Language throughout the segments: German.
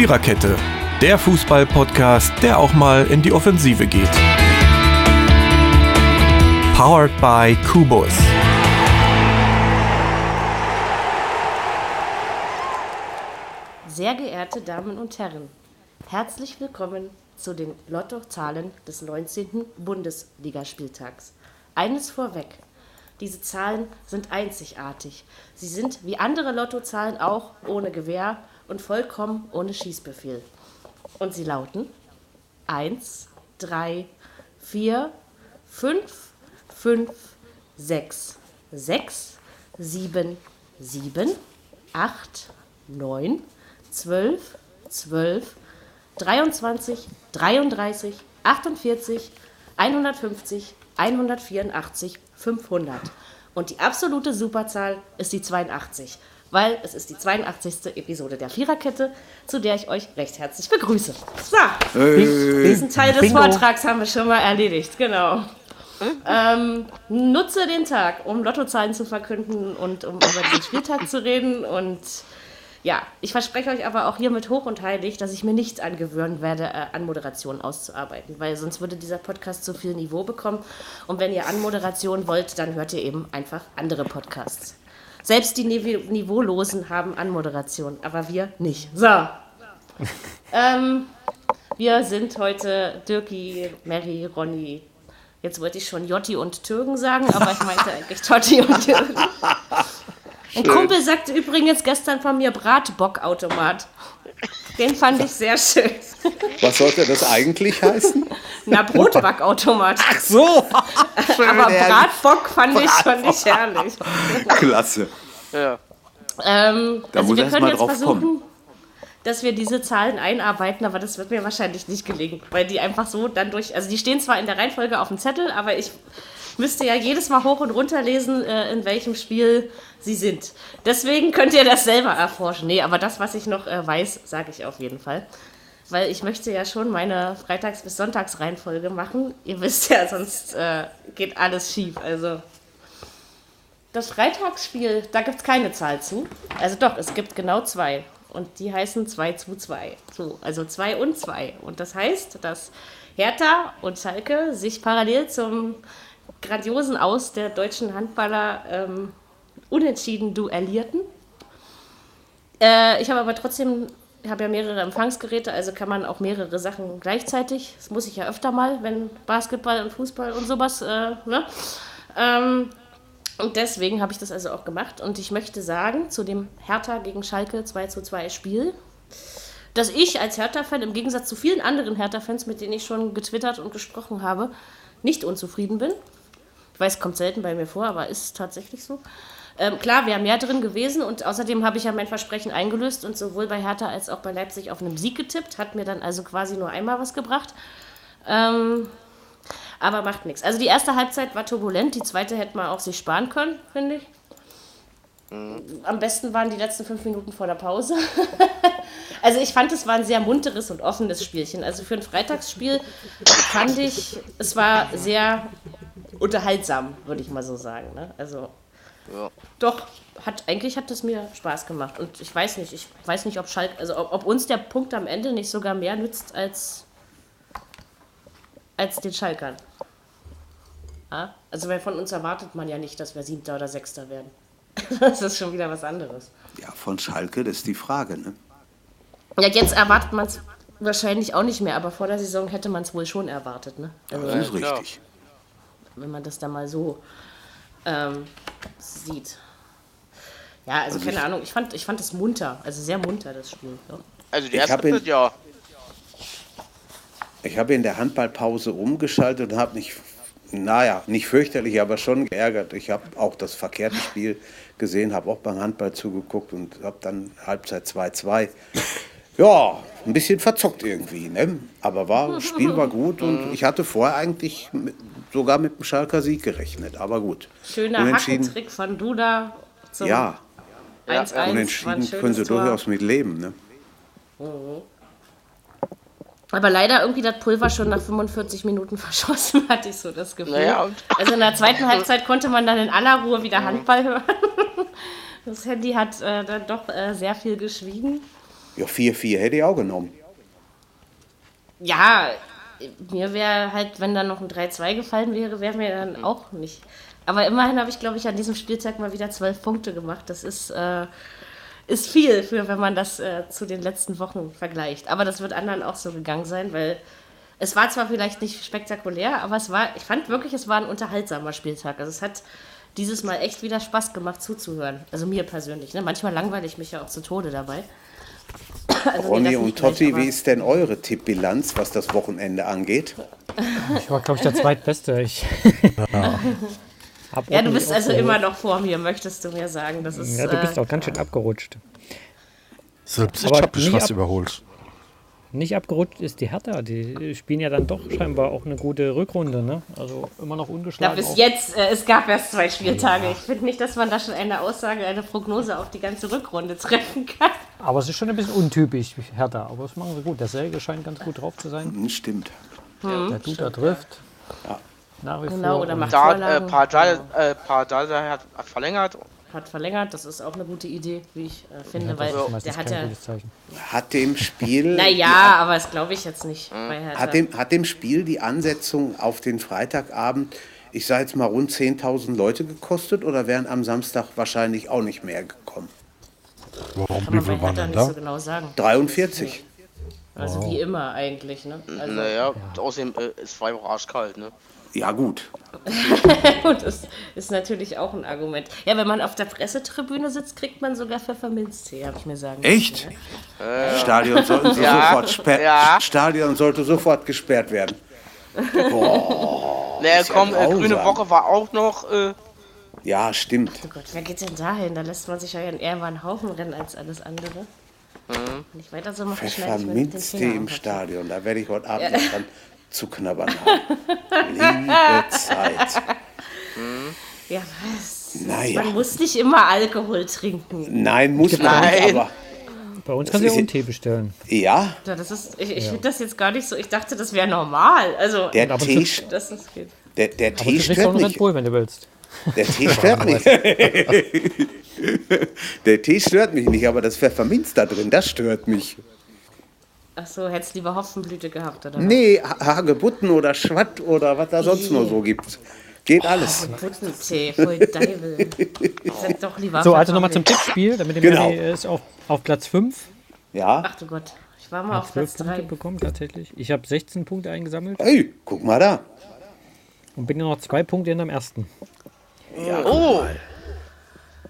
Viererkette, der Fußball-Podcast, der auch mal in die Offensive geht. Powered by Kubus. Sehr geehrte Damen und Herren, herzlich willkommen zu den Lottozahlen des 19. Bundesligaspieltags. Eines vorweg. Diese Zahlen sind einzigartig. Sie sind wie andere Lottozahlen auch ohne Gewehr und vollkommen ohne Schießbefehl. Und sie lauten 1, 3, 4, 5, 5, 6, 6, 7, 7, 8, 9, 12, 12, 23, 33, 48, 150, 184, 500. Und die absolute Superzahl ist die 82, weil es ist die 82. Episode der Viererkette, zu der ich euch recht herzlich begrüße. So, Hey. diesen Teil des Bingo. Vortrags haben wir schon mal erledigt, genau. Ähm, nutze den Tag, um Lottozahlen zu verkünden und um über den Spieltag zu reden. Und ja, ich verspreche euch aber auch hiermit hoch und heilig, dass ich mir nicht angewöhnen werde, äh, Anmoderationen auszuarbeiten, weil sonst würde dieser Podcast zu viel Niveau bekommen. Und wenn ihr Anmoderation wollt, dann hört ihr eben einfach andere Podcasts. Selbst die Nive Niveaulosen haben Anmoderation, aber wir nicht. So. ähm, wir sind heute Dirki, Mary, Ronny. Jetzt wollte ich schon Jotti und Türgen sagen, aber ich meinte eigentlich Totti und Türgen. Ein Kumpel sagte übrigens gestern von mir Bratbockautomat. Den fand ich sehr schön. Was sollte das eigentlich heißen? Na, Brotbackautomat. So, Aber Bratbock fand ich schon nicht herrlich. Klasse. Ja. Ähm, Da also muss wir können mal jetzt drauf versuchen, kommen. dass wir diese Zahlen einarbeiten, aber das wird mir wahrscheinlich nicht gelingen, weil die einfach so dann durch, also die stehen zwar in der Reihenfolge auf dem Zettel, aber ich müsste ja jedes Mal hoch und runter lesen, äh, in welchem Spiel sie sind. Deswegen könnt ihr das selber erforschen. Nee, aber das, was ich noch äh, weiß, sage ich auf jeden Fall. Weil ich möchte ja schon meine Freitags- bis Sonntagsreihenfolge machen. Ihr wisst ja, sonst äh, geht alles schief. Also das Freitagsspiel, da gibt es keine Zahl zu. Also doch, es gibt genau zwei. Und die heißen 2 zu 2. So, also 2 und 2. Und das heißt, dass Hertha und Schalke sich parallel zum grandiosen Aus der deutschen Handballer ähm, unentschieden duellierten. Äh, ich habe aber trotzdem, ich habe ja mehrere Empfangsgeräte, also kann man auch mehrere Sachen gleichzeitig. Das muss ich ja öfter mal, wenn Basketball und Fußball und sowas, äh, ne? Ähm, und deswegen habe ich das also auch gemacht. Und ich möchte sagen, zu dem Hertha gegen Schalke 2 zu 2 Spiel, dass ich als Hertha-Fan im Gegensatz zu vielen anderen Hertha-Fans, mit denen ich schon getwittert und gesprochen habe, nicht unzufrieden bin. Ich weiß, kommt selten bei mir vor, aber ist tatsächlich so. Ähm, klar, wäre mehr drin gewesen und außerdem habe ich ja mein Versprechen eingelöst und sowohl bei Hertha als auch bei Leipzig auf einen Sieg getippt. Hat mir dann also quasi nur einmal was gebracht. Ähm, aber macht nichts. Also die erste Halbzeit war turbulent, die zweite hätte man auch sich sparen können, finde ich. Am besten waren die letzten fünf Minuten vor der Pause. also ich fand, es war ein sehr munteres und offenes Spielchen. Also für ein Freitagsspiel fand ich, es war sehr unterhaltsam, würde ich mal so sagen. Ne? Also Ja. doch, hat, eigentlich hat es mir Spaß gemacht. Und ich weiß nicht, ich weiß nicht, ob Schalke, also ob, ob uns der Punkt am Ende nicht sogar mehr nützt als, als den Schalkern. Ja? Also weil von uns erwartet man ja nicht, dass wir Siebter oder Sechster werden. Das ist schon wieder was anderes. Ja, von Schalke, das ist die Frage, ne? Ja, jetzt erwartet man es wahrscheinlich auch nicht mehr, aber vor der Saison hätte man es wohl schon erwartet, ne? Also, Das ist richtig. Wenn man das da mal so ähm, sieht. Ja, also, keine Ahnung, ich fand, ich fand es munter, also sehr munter, das Spiel. Ja. Also die Ich erste Viertel, ja. Ich habe in der Handballpause umgeschaltet und habe mich, naja, nicht fürchterlich, aber schon geärgert. Ich habe auch das verkehrte Spiel gesehen, habe auch beim Handball zugeguckt und habe dann Halbzeit 2-2. Ja, ein bisschen verzockt irgendwie, ne? Aber war, das Spiel war gut und ich hatte vorher eigentlich mit, sogar mit dem Schalker Sieg gerechnet, aber gut. Schöner. Hackentrick von Duda zum Ja, 1-1. war ein unentschieden schönes können sie Tor. durchaus mit leben, ne? Aber leider irgendwie das Pulver schon nach 45 Minuten verschossen, hatte ich so das Gefühl. Naja, Also in der zweiten Halbzeit konnte man dann in aller Ruhe wieder Handball hören. Das Handy hat äh, dann doch äh, sehr viel geschwiegen. Ja, 4-4 hätte ich auch genommen. Ja, mir wäre halt, wenn da noch ein 3-2 gefallen wäre, wäre mir dann auch nicht. Aber immerhin habe ich, glaube ich, an diesem Spieltag mal wieder zwölf Punkte gemacht. Das ist, äh, ist viel, für, wenn man das äh, zu den letzten Wochen vergleicht. Aber das wird anderen auch so gegangen sein, weil es war zwar vielleicht nicht spektakulär, aber es war, ich fand wirklich, es war ein unterhaltsamer Spieltag. Also es hat dieses Mal echt wieder Spaß gemacht zuzuhören. Also mir persönlich. Ne? Manchmal langweile ich mich ja auch zu Tode dabei. Also Ronny und Totti, wie ist denn eure Tippbilanz, was das Wochenende angeht? Ich war, glaube ich, der Zweitbeste. Ich ja, du bist also immer noch vor mir, möchtest du mir sagen. Das ist, ja, du bist äh, auch ganz schön abgerutscht. Selbst ich habe dich was überholt. Nicht abgerutscht ist die Hertha. Die spielen ja dann doch scheinbar auch eine gute Rückrunde. Ne? Also immer noch ungeschlagen. Ja, bis jetzt, äh, es gab erst zwei Spieltage. Ja. Ich finde nicht, dass man da schon eine Aussage, eine Prognose auf die ganze Rückrunde treffen kann. Aber es ist schon ein bisschen untypisch, Hertha. Aber das machen sie gut. Der Selge scheint ganz gut drauf zu sein. Hm, stimmt. Hm. Der Duda trifft. Ja. Nach wie genau, vor. oder macht da, äh, Pardal, äh, hat, hat verlängert hat verlängert. Das ist auch eine gute Idee, wie ich äh, finde, ja, weil der hat ja. Hat dem Spiel. naja, aber das glaube ich jetzt nicht. Mhm. Hat, dem, hat dem Spiel die Ansetzung auf den Freitagabend, ich sage jetzt mal, rund 10.000 Leute gekostet oder wären am Samstag wahrscheinlich auch nicht mehr gekommen? Warum? Wie viel waren denn da? So genau sagen. 43. Also wow. wie immer eigentlich, ne? Also, naja, ja. außerdem äh, es war arschkalt, ne? Ja, gut. und das ist natürlich auch ein Argument. Ja, wenn man auf der Pressetribüne sitzt, kriegt man sogar Pfefferminztee, habe ich mir sagen Echt? Äh, Stadion, sollte ja. sofort ja. Stadion sollte sofort gesperrt werden. Boah. Naja, komm, ja äh, Grüne Woche war auch noch. Äh, ja, stimmt. Oh Gott, wer geht denn dahin? Da lässt man sich ja eher mal einen Haufen rennen als alles andere. Mhm. Wenn ich weiter so mache, Pfefferminztee im Stadion, da werde ich heute Abend ja. dran zu knabbern haben. Liebe Zeit. Ja, was? Naja. Man muss nicht immer Alkohol trinken. Nein, muss man nicht, aber. Bei uns kannst du ja auch einen Tee bestellen. Ja. ja das ist, ich ich ja. finde das jetzt gar nicht so. Ich dachte, das wäre normal. Also, der Tee, das ist, der, der Tee aber stört mich. Bull, wenn du willst. Der Tee stört mich. der Tee stört mich nicht, aber das Pfefferminz da drin, das stört mich. Ach so, hättest lieber Hopfenblüte gehabt, oder? Nee, Hagebutten oder Schwatt oder was da sonst noch so gibt. Geht alles. Hagebuttentee, voll Deibel. doch lieber So, also nochmal zum Tippspiel, damit der genau. ist auf, auf Platz 5. Ja. Ach du Gott, ich war mal auf Platz 3. Punkte bekommen, tatsächlich. Ich habe 16 Punkte eingesammelt. Hey, guck mal da. Und bin ja noch zwei Punkte hinterm ersten. Ja, oh.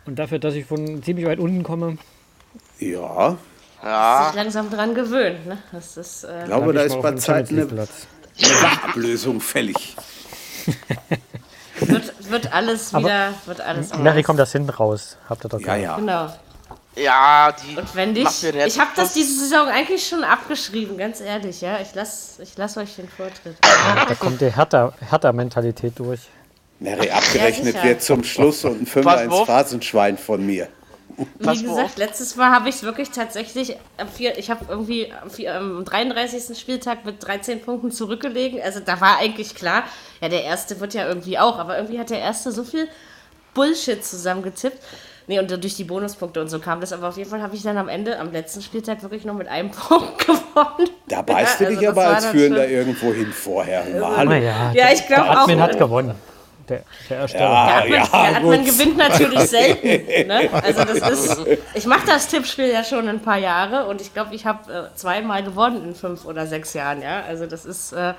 Und dafür, dass ich von ziemlich weit unten komme. Ja ja. sich langsam dran gewöhnt. Ne? Das ist, äh, ich glaube, da ist bei Zeit eine, eine Ablösung fällig. wird, wird alles wieder. Wird alles nachher kommt das hinten raus. Habt ihr doch ja, ja. Genau. Ja, die. Und wenn ich. Ich habe das diese Saison eigentlich schon abgeschrieben, ganz ehrlich, ja. Ich lasse ich lass euch den Vortritt. Da kommt die Hertha-Mentalität durch. Mary, abgerechnet ja, wird zum Schluss und ein Fünfer ins Phasenschwein von mir. Wie gesagt, letztes Mal habe ich es wirklich tatsächlich, ich habe irgendwie am 33. Spieltag mit 13 Punkten zurückgelegen. Also da war eigentlich klar, ja, der erste wird ja irgendwie auch, aber irgendwie hat der erste so viel Bullshit zusammengetippt. Nee, und durch die Bonuspunkte und so kam das. Aber auf jeden Fall habe ich dann am Ende, am letzten Spieltag, wirklich noch mit einem Punkt gewonnen. Da beißt du dich also aber als Führender irgendwo hin vorher. Also, ja, ja, ich glaube auch. Admin hat gewonnen der, der Ersteller. Ja, der Admin, ja, der gewinnt natürlich selten. Ne? Also das ist, ich mache das Tippspiel ja schon ein paar Jahre und ich glaube, ich habe äh, zweimal gewonnen in fünf oder sechs Jahren. Ja, also das ist, äh,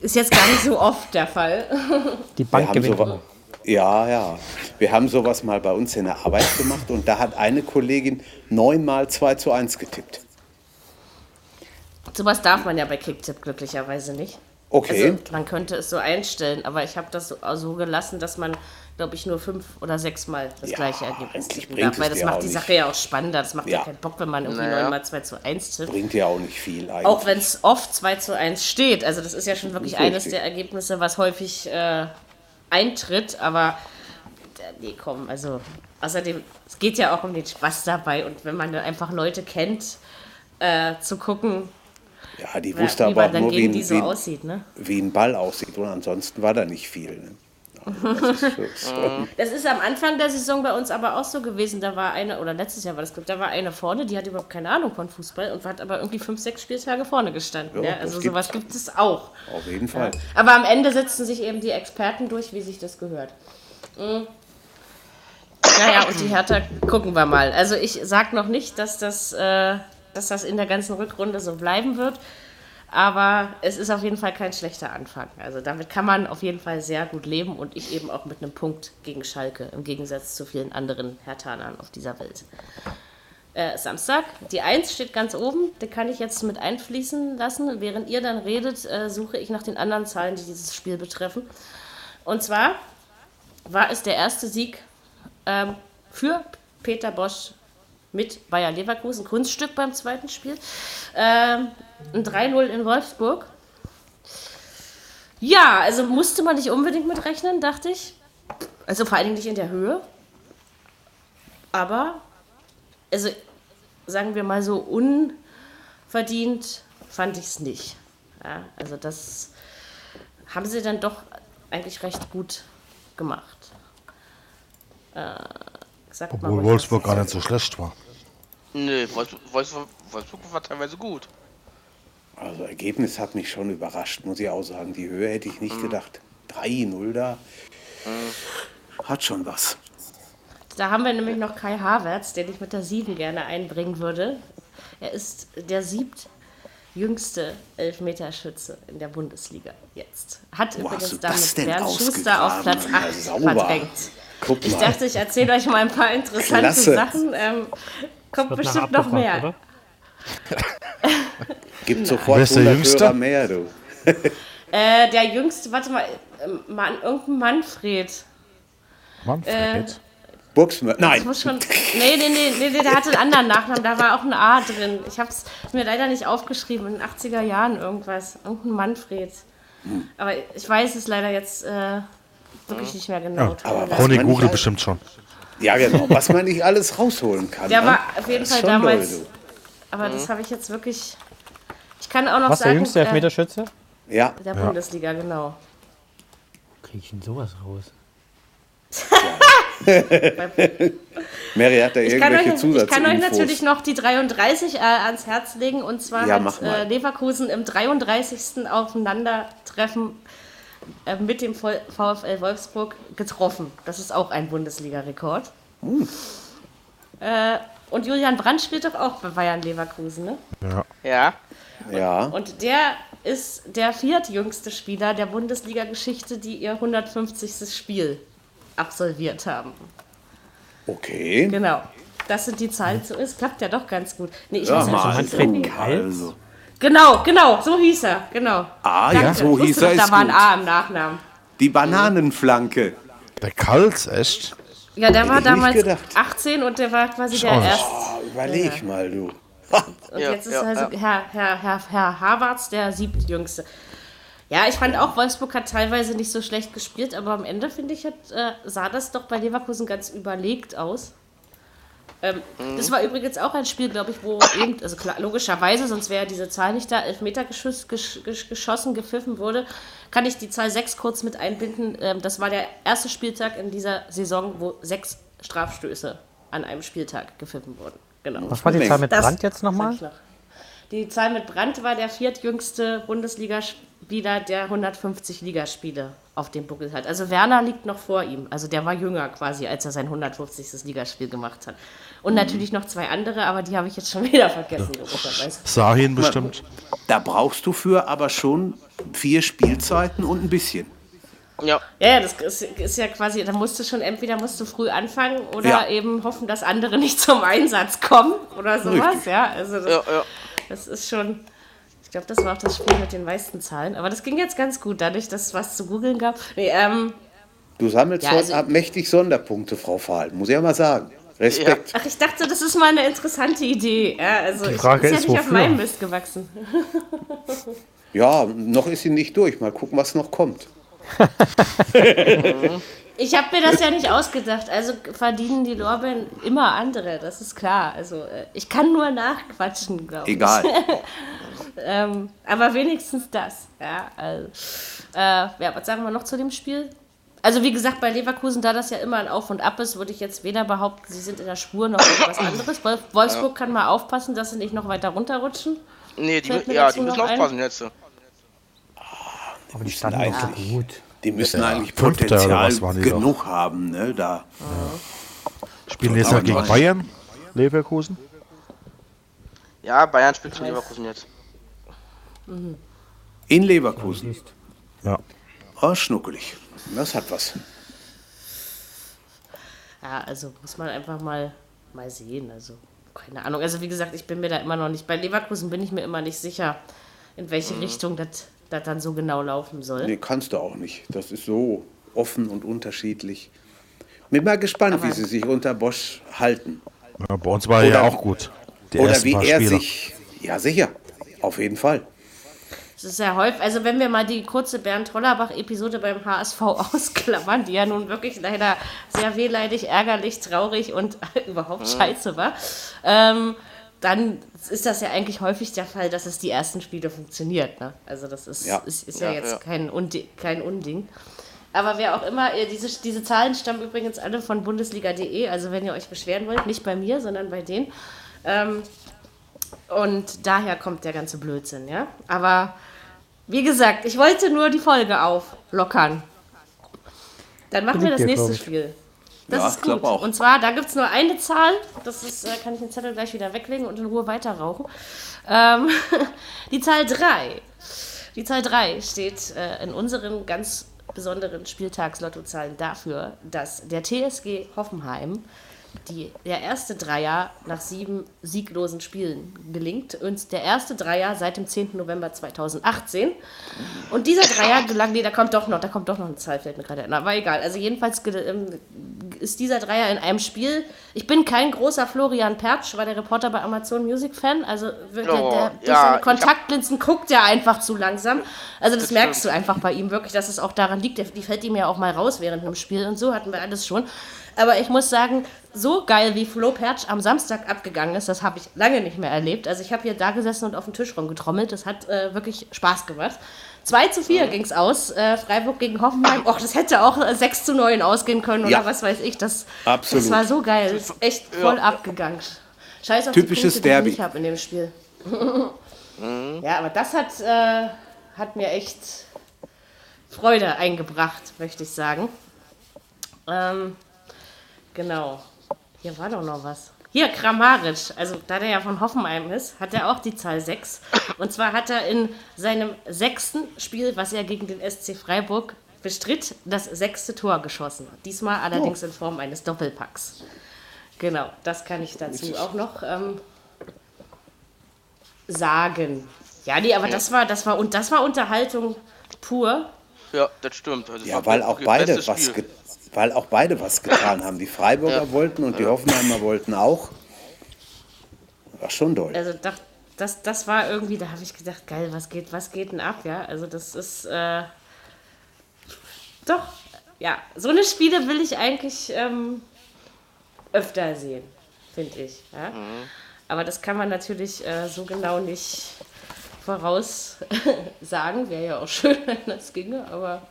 ist jetzt gar nicht so oft der Fall. Die Bank gewinnt so, Ja, ja. Wir haben sowas mal bei uns in der Arbeit gemacht und da hat eine Kollegin neunmal 2 zu 1 getippt. Sowas darf man ja bei Kicktipp glücklicherweise nicht. Okay. Also, man könnte es so einstellen, aber ich habe das so, so, gelassen, dass man, glaube ich, nur fünf oder sechs Mal das ja, gleiche Ergebnis tippen darf. Weil das macht die Sache ja auch spannender. Das macht ja, ja keinen Bock, wenn man irgendwie naja. mal 2 zu 1 tippt. Bringt ja auch nicht viel eigentlich. Auch wenn es oft 2 zu 1 steht. Also das ist ja schon wirklich eines der Ergebnisse, was häufig äh, eintritt. Aber äh, nee, komm, also außerdem, es geht ja auch um den Spaß dabei. Und wenn man dann einfach Leute kennt, äh, zu gucken, ja, die wusste ja, aber auch nur, wie ein, so wie, aussieht, ne? wie ein Ball aussieht. Und ansonsten war da nicht viel. Ne? Das ist am Anfang der Saison bei uns aber auch so gewesen. Da war eine, oder letztes Jahr war das, da war eine vorne, die hat überhaupt keine Ahnung von Fußball und hat aber irgendwie fünf, sechs Spieltage vorne gestanden. Ja, Ja, das also gibt- sowas gibt es auch. Auf jeden Fall. Aber am Ende setzen sich eben die Experten durch, wie sich das gehört. Mhm. Naja, und die Hertha gucken wir mal. Also ich sage noch nicht, dass das, äh, dass das in der ganzen Rückrunde so bleiben wird. Aber es ist auf jeden Fall kein schlechter Anfang. Also damit kann man auf jeden Fall sehr gut leben und ich eben auch mit einem Punkt gegen Schalke, im Gegensatz zu vielen anderen Herthanern auf dieser Welt. Äh, Samstag, die 1 steht ganz oben, die kann ich jetzt mit einfließen lassen. Während ihr dann redet, äh, suche ich nach den anderen Zahlen, die dieses Spiel betreffen. Und zwar war es der erste Sieg ähm, für Peter Bosch mit Bayer Leverkusen. Kunststück beim zweiten Spiel. Ähm, ein 3-0 in Wolfsburg. Ja, also musste man nicht unbedingt mit rechnen, dachte ich. Also vor allen Dingen nicht in der Höhe. Aber, also sagen wir mal so, unverdient fand ich es nicht. Ja, also das haben sie dann doch eigentlich recht gut gemacht. Äh, Obwohl Wolfsburg gar nicht so schlecht war. Nö, Wolfsburg, Wolfsburg, Wolfsburg war teilweise gut. Also Ergebnis hat mich schon überrascht, muss ich auch sagen. Die Höhe hätte ich nicht gedacht. 3-0 da. Hat schon was. Da haben wir nämlich noch Kai Havertz, den ich mit der 7 gerne einbringen würde. Er ist der siebtjüngste Elfmeterschütze in der Bundesliga jetzt. Hat Wo hast übrigens du damit das denn Bernd Schuster auf? Platz Ja, 8 sauber. verdrängt. Ich dachte, ich erzähle euch mal ein paar interessante Klasse. Sachen. Ähm, kommt Wird bestimmt noch mehr. abgefragt, Gibt sofort Wer ist der 100 Jüngste? Mehr, du. Äh, der jüngste, warte mal, ähm, Mann, irgendein Manfred. Manfred. Buxmann. Das Nein. muss schon. Nee, nee, nee, nee, nee, der hatte einen anderen Nachnamen, da war auch ein A drin. Ich habe es mir leider nicht aufgeschrieben, in den 80er Jahren irgendwas. Irgendein Manfred. Aber ich weiß es leider jetzt äh, wirklich nicht mehr genau. Mir aber man Google bestimmt schon. Ja, genau. Was man nicht alles rausholen kann. Der ne? war auf jeden Fall damals. Aber das habe ich jetzt wirklich. Ich kann auch noch Was, der sagen. jüngste Elfmeterschütze? du. Ja, Äh, der Bundesliga, genau. Kriege ich denn sowas raus? Mary hat da Ich kann, irgendwelche euch, ich kann euch natürlich noch die 33 äh, ans Herz legen. Und zwar Ja, hat äh, Leverkusen im 33. Aufeinandertreffen äh, mit dem VfL Wolfsburg getroffen. Das ist auch ein Bundesliga-Rekord. Hm. Äh, und Julian Brandt spielt doch auch bei Bayern Leverkusen, ne? Ja. Ja. Ja, Und der ist der viertjüngste Spieler der Bundesliga-Geschichte, die ihr 150. Spiel absolviert haben. okay. Genau. Das sind die Zahlen. So ist, klappt ja doch ganz gut. Nee, ich Ja, weiß ja mal. schon. Also. Genau, genau, so hieß er, genau. Ah, Danke. ja, so hieß er. Ist Da war ein gut. A im Nachnamen. Die Bananenflanke. Der Kals, echt? Ja, der war damals gedacht. 18 und der war quasi der erste. Oh, überleg mal, du. Und Ja, jetzt ist ja, also ja. Herr, Herr, Herr, Herr Havertz der siebtjüngste. Ja, ich fand auch, Wolfsburg hat teilweise nicht so schlecht gespielt, aber am Ende, finde ich, hat, äh, sah das doch bei Leverkusen ganz überlegt aus. Ähm, Das war übrigens auch ein Spiel, glaube ich, wo eben, also klar, logischerweise, sonst wäre diese Zahl nicht da, Elfmeter geschoss, gesch, gesch, geschossen, gepfiffen wurde, kann ich die Zahl 6 kurz mit einbinden. Ähm, das war der erste Spieltag in dieser Saison, wo sechs Strafstöße an einem Spieltag gepfiffen wurden. Genau. Was war die Zahl mit Das- Brand jetzt nochmal? Die Zahl mit Brandt war der viertjüngste Bundesligaspieler, der 150 Ligaspiele auf dem Buckel hat. Also Werner liegt noch vor ihm. Also der war jünger quasi, als er sein 150. Ligaspiel gemacht hat. Und natürlich noch zwei andere, aber die habe ich jetzt schon wieder vergessen. logischerweise. Sahin bestimmt. Da brauchst du für aber schon vier Spielzeiten und ein bisschen. Ja. Ja, ja, das ist, ist ja quasi, da musst du schon entweder musst du früh anfangen oder Ja. eben hoffen, dass andere nicht zum Einsatz kommen oder sowas. Richtig. Ja, also das, Ja, ja. Das ist schon. Ich glaube, das war auch das Spiel mit den meisten Zahlen. Aber das ging jetzt ganz gut, dadurch, dass es was zu googeln gab. Nee, ähm, Du sammelst Ja, heute also- ab mächtig Sonderpunkte, Frau Verhalten, muss ich ja mal sagen. Respekt. ach, ich dachte, das ist mal eine interessante Idee. Ja, also Die ich Frage ist ja ist, nicht auf wofür? meinem Mist gewachsen. Ja, noch ist sie nicht durch. Mal gucken, was noch kommt. Ich habe mir das ja nicht ausgedacht. Also verdienen die Lorbeeren immer andere, das ist klar. Also äh, ich kann nur nachquatschen, glaube ich. Egal. Ähm, aber wenigstens das. Ja, also, äh, ja, was sagen wir noch zu dem Spiel? Also wie gesagt, bei Leverkusen, da das ja immer ein Auf und Ab ist, würde ich jetzt weder behaupten, sie sind in der Spur noch irgendwas anderes. Wolf, Wolfsburg kann mal aufpassen, dass sie nicht noch weiter runterrutschen. Nee, die, ja, die müssen noch ein? aufpassen jetzt. Aber die standen auch eigentlich- gut. Die müssen Ja, eigentlich Potenzial was waren die doch? genug haben, ne? Da. Spielen jetzt ja gegen nein. Bayern, Leverkusen. Ja, Bayern spielt zu Leverkusen jetzt. In Leverkusen. Ja. Oh, schnuckelig. Das hat was. Ja, also muss man einfach mal, mal sehen. Also, keine Ahnung. Also, wie gesagt, ich bin mir da immer noch nicht. Bei Leverkusen bin ich mir immer nicht sicher, in welche Richtung das das dann so genau laufen soll. Nee, kannst du auch nicht. Das ist so offen und unterschiedlich. Bin mal gespannt, wie sie sich unter Bosch halten. ja. Bei uns war er ja Oder- auch gut. Die Oder wie er Spiele. sich. Ja, sicher. Auf jeden Fall. Es ist ja häufig, also wenn wir mal die kurze Bernd Hollerbach-Episode beim HSV ausklammern, die ja nun wirklich leider sehr wehleidig, ärgerlich, traurig und überhaupt scheiße war, ähm, dann ist das ja eigentlich häufig der Fall, dass es die ersten Spiele funktioniert. Ne? Also das ist, Ja. ist, ist ja, Ja, jetzt ja. Kein, Undi kein Unding. Aber wer auch immer, diese, diese Zahlen stammen übrigens alle von Bundesliga.de, also wenn ihr euch beschweren wollt, nicht bei mir, sondern bei denen. Ähm, und daher kommt der ganze Blödsinn, ja. Aber wie gesagt, ich wollte nur die Folge auflockern. Dann machen wir das nächste. Spiel. Das Ja, ist gut. auch. Und zwar, da gibt es nur eine Zahl. Das ist, äh, kann ich den Zettel gleich wieder weglegen und in Ruhe weiter rauchen. Ähm, die Zahl 3. Die Zahl 3 steht äh, in unseren ganz besonderen Spieltagslottozahlen dafür, dass der TSG Hoffenheim die, der erste Dreier nach sieben sieglosen Spielen gelingt. Und der erste Dreier seit dem 10. November 2018. Und dieser Dreier gelang, nee, da kommt doch noch, da kommt doch noch eine Zahl, fällt mir gerade ein. Aber egal. Also jedenfalls ähm, ist dieser Dreier in einem Spiel. Ich bin kein großer Florian Pertsch, war der Reporter bei Amazon Music Fan. Also der, der, Oh, durch ja, seine ich hab- Kontaktlinsen guckt er einfach zu langsam. Also das, Das merkst stimmt. du einfach bei ihm wirklich, dass es auch daran liegt. Der, die fällt ihm ja auch mal raus während einem Spiel und so hatten wir alles schon. Aber ich muss sagen, so geil wie Flo Pertsch am Samstag abgegangen ist, das habe ich lange nicht mehr erlebt. Also ich habe hier da gesessen und auf dem Tisch rumgetrommelt. Das hat äh, wirklich Spaß gemacht. 2 zu 4 ging es aus. Äh, Freiburg gegen Hoffenheim. Och, das hätte auch äh, 6 zu 9 ausgehen können Ja. oder was weiß ich. Das, Absolut. das war so geil. Das ist echt voll abgegangen. Scheiß auf Typisches die Punkte, die Derby. ich habe in dem Spiel. ja, aber das hat, äh, hat mir echt Freude eingebracht, möchte ich sagen. Ähm, genau. Hier war doch noch was. Hier, Kramaric, also da der ja von Hoffenheim ist, hat er auch die Zahl 6. Und zwar hat er in seinem sechsten Spiel, was er gegen den SC Freiburg bestritt, das sechste Tor geschossen. Diesmal allerdings in Form eines Doppelpacks. Genau, das kann ich dazu auch noch ähm, sagen. Ja, nee, aber das war, das war, und das war Unterhaltung pur. Ja, das stimmt. Also, Ja, weil auch beide was, ge weil auch beide was getan haben. Die Freiburger Ja. wollten und die Hoffenheimer wollten auch. War schon doll. Also das, das, das war irgendwie, da habe ich gedacht, geil, was geht, was geht denn ab, ja? Also das ist äh, doch, ja, so eine Spiele will ich eigentlich ähm, öfter sehen, finde ich. Ja? Aber das kann man natürlich äh, so genau nicht voraus sagen. Wäre ja auch schön, wenn das ginge, aber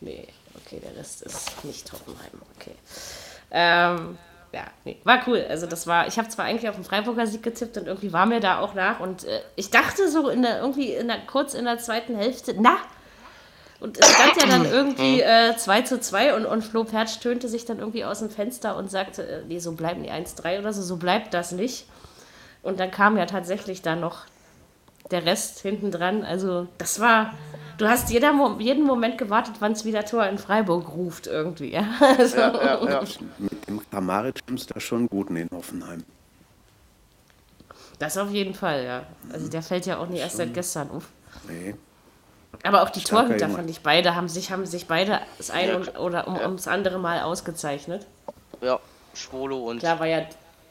nee, okay, der Rest ist nicht Hoffenheim, okay. Ähm, ja, nee, war cool. Also das war, ich habe zwar eigentlich auf den Freiburger Sieg getippt und irgendwie war mir da auch nach und äh, ich dachte so in der, irgendwie in der, kurz in der zweiten Hälfte, na, und es stand ja dann irgendwie äh, 2 zu 2 und, und Flo Pertsch tönte sich dann irgendwie aus dem Fenster und sagte, äh, nee, so bleiben die 1-3 oder so, so bleibt das nicht. Und dann kam ja tatsächlich dann noch der Rest hinten dran. Also das war, du hast jeder, jeden Moment gewartet, wann es wieder Tor in Freiburg ruft irgendwie. Ja? Also, Ja, ja, ja. Mit dem Kramaric haben sie da schon guten in Hoffenheim. Das auf jeden Fall, ja. Also der fällt ja auch nicht erst seit gestern auf. Nee. Aber auch die Starker Torhüter, fand ich, beide haben sich, haben sich beide das eine Ja, und, oder um, ums andere Mal ausgezeichnet. Ja, Schwolo und Klar war ja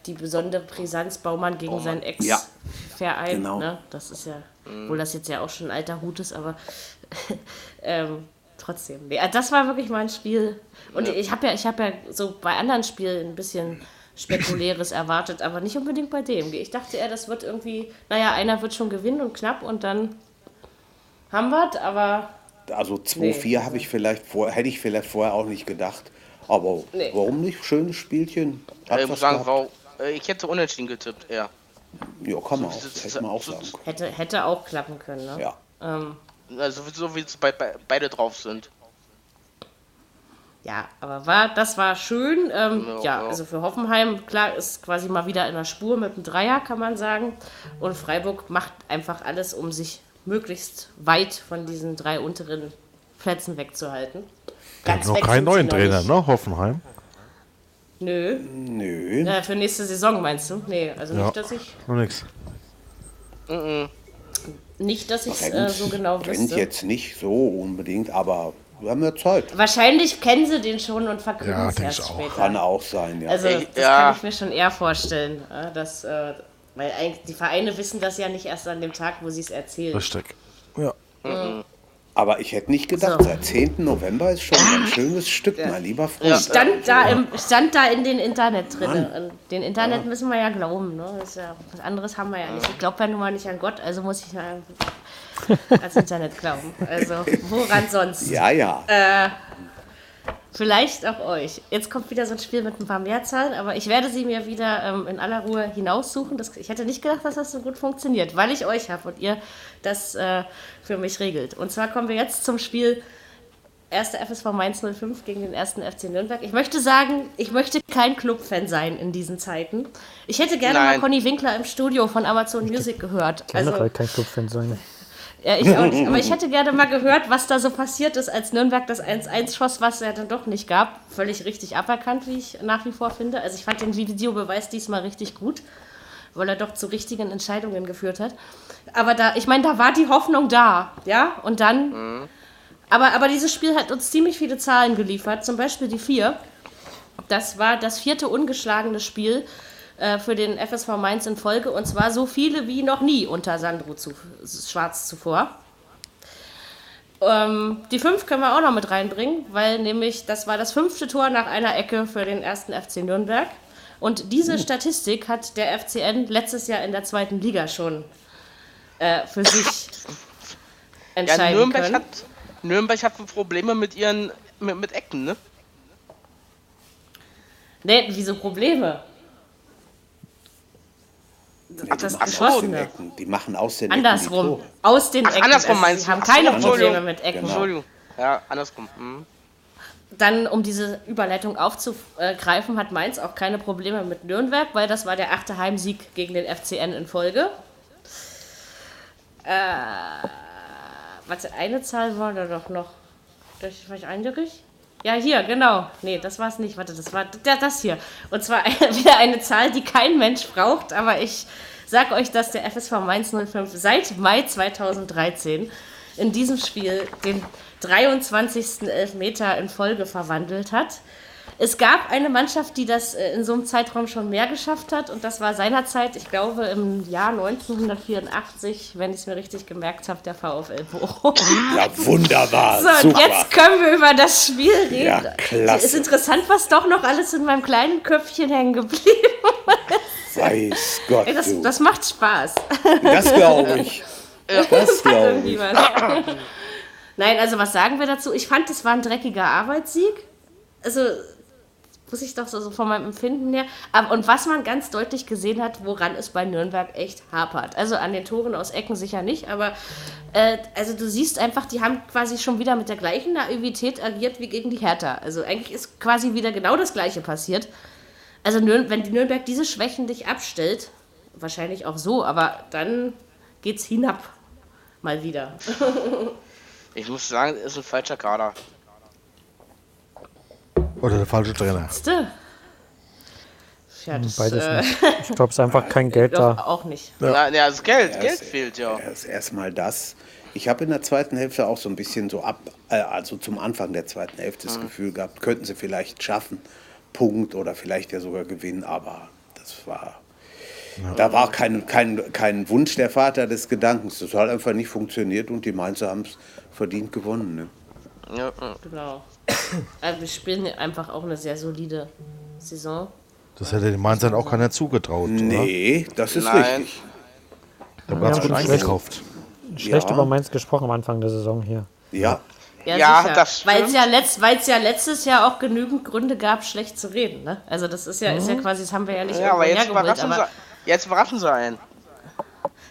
die besondere Brisanz Baumann gegen seinen Ja. Ex-Verein. Genau. Ne? Das ist ja, obwohl das jetzt ja auch schon ein alter Hut ist, aber ähm, trotzdem. Nee, das war wirklich mein Spiel. Und ich habe ja, ich habe ja so bei anderen Spielen ein bisschen Spekuläres erwartet, aber nicht unbedingt bei dem. Ich dachte eher, das wird irgendwie, naja, einer wird schon gewinnen und knapp und dann haben wir es, aber also 2-4 habe ich vielleicht vor, hätte ich vielleicht vorher auch nicht gedacht. Aber Nee. warum nicht? Schönes Spielchen. Hat Äh, ich muss was sagen. Frau, äh, ich hätte unentschieden getippt, ja. Ja, kann man so- auch. Hätte man auch so- sagen können. Hätte, hätte auch klappen können, ne? Ja. Ähm, Also so wie es bei, bei, beide drauf sind. Ja, aber war, das war schön. Ähm, Ja, ja, also für Hoffenheim, klar, ist quasi mal wieder in der Spur mit einem Dreier, kann man sagen. Und Freiburg macht einfach alles, um sich möglichst weit von diesen drei unteren Plätzen wegzuhalten. Ganz Noch weg keinen neuen noch Trainer, nicht. ne? Hoffenheim. Nö. Nö. Äh, für nächste Saison meinst du? Nee, also Ja. nicht, dass ich, Noch nix. nicht, dass ich äh, Brennt, so genau brennt wüsste. jetzt nicht so unbedingt, aber wir haben ja Zeit. Wahrscheinlich kennen sie den schon und Ja, verkünden es denk erst auch. später. Kann auch sein, ja. Also das ja. kann ich mir schon eher vorstellen, äh, dass, äh, weil eigentlich die Vereine wissen das ja nicht erst an dem Tag, wo sie es erzählen. Richtig. Ja. Aber ich hätte nicht gedacht, So. seit 10. November ist schon ein schönes Stück, mein lieber Freund. Ja. Stand da, im, stand da in den Internet drin. Und den Internet müssen wir ja glauben. Ne? Das ist ja, was anderes haben wir ja nicht. Ich glaube ja nun mal nicht an Gott, also muss ich ja ans Internet glauben. Also woran sonst? Ja, ja. Äh, Vielleicht auch euch. Jetzt kommt wieder so ein Spiel mit ein paar Mehrzahlen, aber ich werde sie mir wieder ähm, in aller Ruhe hinaussuchen. Das, ich hätte nicht gedacht, dass das so gut funktioniert, weil ich euch habe und ihr das äh, für mich regelt. Und zwar kommen wir jetzt zum Spiel 1. FSV Mainz 05 gegen den 1. FC Nürnberg. Ich möchte sagen, ich möchte kein Clubfan sein in diesen Zeiten. Ich hätte gerne mal Nein. Conny Winkler im Studio von Amazon Music gehört. Generell Also, kein Clubfan sein. Ja, ich auch nicht. Aber ich hätte gerne mal gehört, was da so passiert ist, als Nürnberg das 1-1 schoss, was es ja dann doch nicht gab. Völlig richtig aberkannt, wie ich nach wie vor finde. Also ich fand den Videobeweis diesmal richtig gut, weil er doch zu richtigen Entscheidungen geführt hat. Aber da, ich meine, da war die Hoffnung da, ja? Und dann. Aber, aber dieses Spiel hat uns ziemlich viele Zahlen geliefert, zum Beispiel die 4. Das war das vierte ungeschlagene Spiel äh, für den FSV Mainz in Folge und zwar so viele wie noch nie unter Sandro zu, Schwarz zuvor. Ähm, die 5 können wir auch noch mit reinbringen, weil nämlich das war das fünfte Tor nach einer Ecke für den ersten FC Nürnberg. Und diese Statistik hat der FCN letztes Jahr in der zweiten Liga schon äh, für sich Ja, entscheiden Nürnberg können. hat, Nürnberg hat Probleme mit ihren mit, mit Ecken, ne? Nee, wieso Probleme? Nee, Ach, die das machen aus den. Ecken. Die machen aus den Ecken die Andersrum. Aus den Ach, Ecken. andersrum Also, meinst du? haben keine Probleme mit Ecken. Genau. Entschuldigung. Ja, andersrum. Hm. Dann, um diese Überleitung aufzugreifen, hat Mainz auch keine Probleme mit Nürnberg, weil das war der achte Heimsieg gegen den FCN in Folge. Äh, warte, eine Zahl war da doch noch. Das war ich eindeutig? Ja, hier, genau. Nee, das war es nicht. Warte, das war da- das hier. Und zwar wieder eine Zahl, die kein Mensch braucht, aber ich sag euch, dass der FSV Mainz 05 seit Mai 2013 in diesem Spiel den 23. Elfmeter in Folge verwandelt hat. Es gab eine Mannschaft, die das äh, in so einem Zeitraum schon mehr geschafft hat und das war seinerzeit, ich glaube, im Jahr 1984, wenn ich es mir richtig gemerkt habe, der VfL Bochum. Ja, wunderbar. So, und jetzt können wir über das Spiel reden. Ja, klasse. Ist interessant, was doch noch alles in meinem kleinen Köpfchen hängen geblieben ist. Weiß Gott, das, du. das macht Spaß. Das glaube ich. Das glaube ich. Nein, also was sagen wir dazu? Ich fand, es war ein dreckiger Arbeitssieg. Also muss ich doch so, so von meinem Empfinden her. Und was man ganz deutlich gesehen hat, woran es bei Nürnberg echt hapert. Also an den Toren aus Ecken sicher nicht, aber äh, also du siehst einfach, die haben quasi schon wieder mit der gleichen Naivität agiert wie gegen die Hertha. Also eigentlich ist quasi wieder genau das Gleiche passiert. Also Nürn wenn die Nürnberg diese Schwächen dich abstellt, wahrscheinlich auch so, aber dann geht's hinab. Mal wieder. Ich muss sagen, ist ein falscher Kader. Oder der falsche Trainer. Siehst du? Ja, das, Beides äh, nicht. Ich glaube, es ist einfach kein Geld da. auch nicht. Ja, ja das Geld, Ja, Geld es- fehlt ja. Das ist erstmal das. Ich habe in der zweiten Hälfte auch so ein bisschen so ab, äh, also zum Anfang der zweiten Hälfte das Gefühl gehabt, könnten sie vielleicht schaffen, Punkt oder vielleicht ja sogar gewinnen, aber das war, da war kein, kein, kein Wunsch der Vater des Gedankens. Das hat einfach nicht funktioniert und die Mainzer haben es verdient gewonnen. Ne? Ja, ja. Genau. Also wir spielen einfach auch eine sehr solide Saison. Das hätte den Mainzern auch keiner zugetraut. Oder? Nee, das ist Nein. richtig. Da war Ja, gut eingekauft. Schlecht Ja. über Mainz gesprochen am Anfang der Saison hier. Ja, Ja, sicher. das stimmt. Weil es ja, letzt, ja letztes Jahr auch genügend Gründe gab, schlecht zu reden. Ne? Also das ist ja, ist ja quasi, das haben wir ja nicht Ja, aber jetzt überraschen, aber sie, jetzt überraschen sie einen.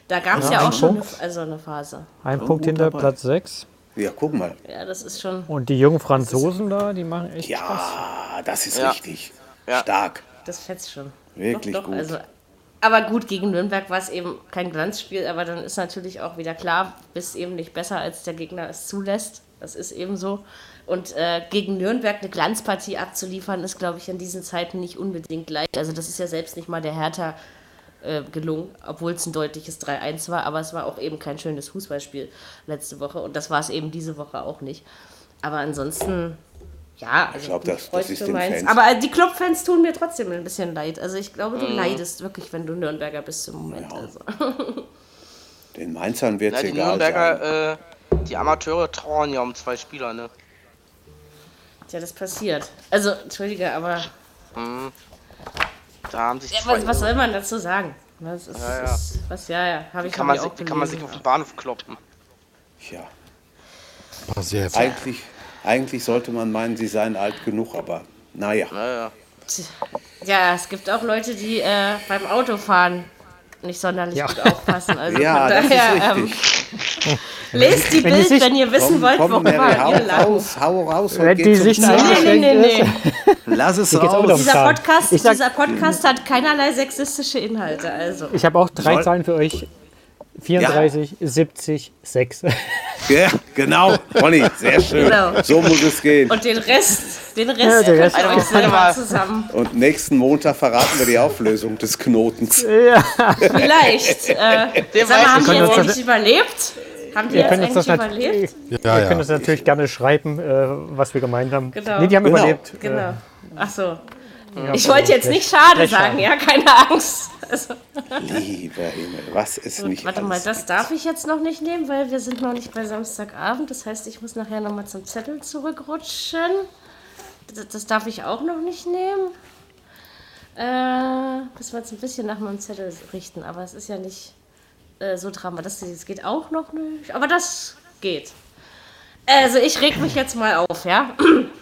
da gab es Ja, ja, ein auch schon eine, Punkt. also eine Phase. Ein Ja, Punkt hinter dabei. Platz 6. ja, guck mal. Ja, das ist schon, Und die jungen Franzosen da, die machen echt Spaß. Ja, das ist Ja. richtig. Ja. Stark. das fetzt schon. Wirklich doch, doch, gut. Also, aber gut, gegen Nürnberg war es eben kein Glanzspiel, aber dann ist natürlich auch wieder klar, bist eben nicht besser, als der Gegner es zulässt. Das ist eben so. Und äh, gegen Nürnberg eine Glanzpartie abzuliefern, ist, glaube ich, in diesen Zeiten nicht unbedingt leicht. Also das ist ja selbst nicht mal der Hertha äh, gelungen, obwohl es ein deutliches 3-1 war, aber es war auch eben kein schönes Fußballspiel letzte Woche und das war es eben diese Woche auch nicht. Aber ansonsten, ja, also glaub, das- mich freut's das ist den Mainz. Fans- Aber äh, die Clubfans tun mir trotzdem ein bisschen leid. Also ich glaube, Mhm. du leidest wirklich, wenn du Nürnberger bist im Moment. Ja. Also. Den Mainzern wird Ja, es die egal sein. Nürnberger, äh, die Amateure trauern ja um zwei Spieler, ne? Tja, das passiert. Also, entschuldige, aber Da haben sich ja, was, was soll man dazu sagen? Das ist, Ja, ja. Ist, was, ja, ja, habe ich, kann man, ich sich, kann man sich auf den Bahnhof kloppen. Ja, Passiert. eigentlich, eigentlich sollte man meinen, sie seien alt genug, aber naja. Naja. Ja, es gibt auch Leute, die äh, beim Autofahren nicht sonderlich Ja. gut aufpassen. Also Ja, von das daher, ähm, lest die Wenn die Bild, sich- wenn ihr wissen Komm, wollt, komm, worüber Mary, hau ihr lacht. raus, hau raus. Wenn und die geh zum Sicht Ziel. Nee, nee, nee, nee. Lass es raus. um- Dieser. Podcast, sag- dieser Podcast hat keinerlei sexistische Inhalte. Also. Ich habe auch drei Soll- Zahlen für euch. 34, 70, 6. Ja, genau. Ronny, sehr schön. Genau. So muss es gehen. Und den Rest, den Rest Ja, der Rest- euch Also, selber mal. zusammen. Und nächsten Montag verraten wir die Auflösung des Knotens. Vielleicht. Äh, Den sag mal, haben können jetzt uns endlich überlebt? Haben die Ihr jetzt nat- überlebt? Ja, Ihr könnt uns ja. natürlich gerne schreiben, äh, was wir gemeint haben. Genau. Nee, die haben Genau. überlebt. Genau. Ach so. Äh, Ich wollte jetzt nicht schade Recht sagen, ja, keine Angst. Also, Lieber Himmel, was ist nicht warte mal, das darf ich jetzt noch nicht nehmen, weil wir sind noch nicht bei Samstagabend. Das heißt, ich muss nachher nochmal zum Zettel zurückrutschen. Das, das darf ich auch noch nicht nehmen. Äh, müssen wir jetzt ein bisschen nach meinem Zettel richten, aber es ist ja nicht äh, so dramatisch. Das, das geht auch noch nicht, aber das geht. Also ich reg mich jetzt mal auf, ja?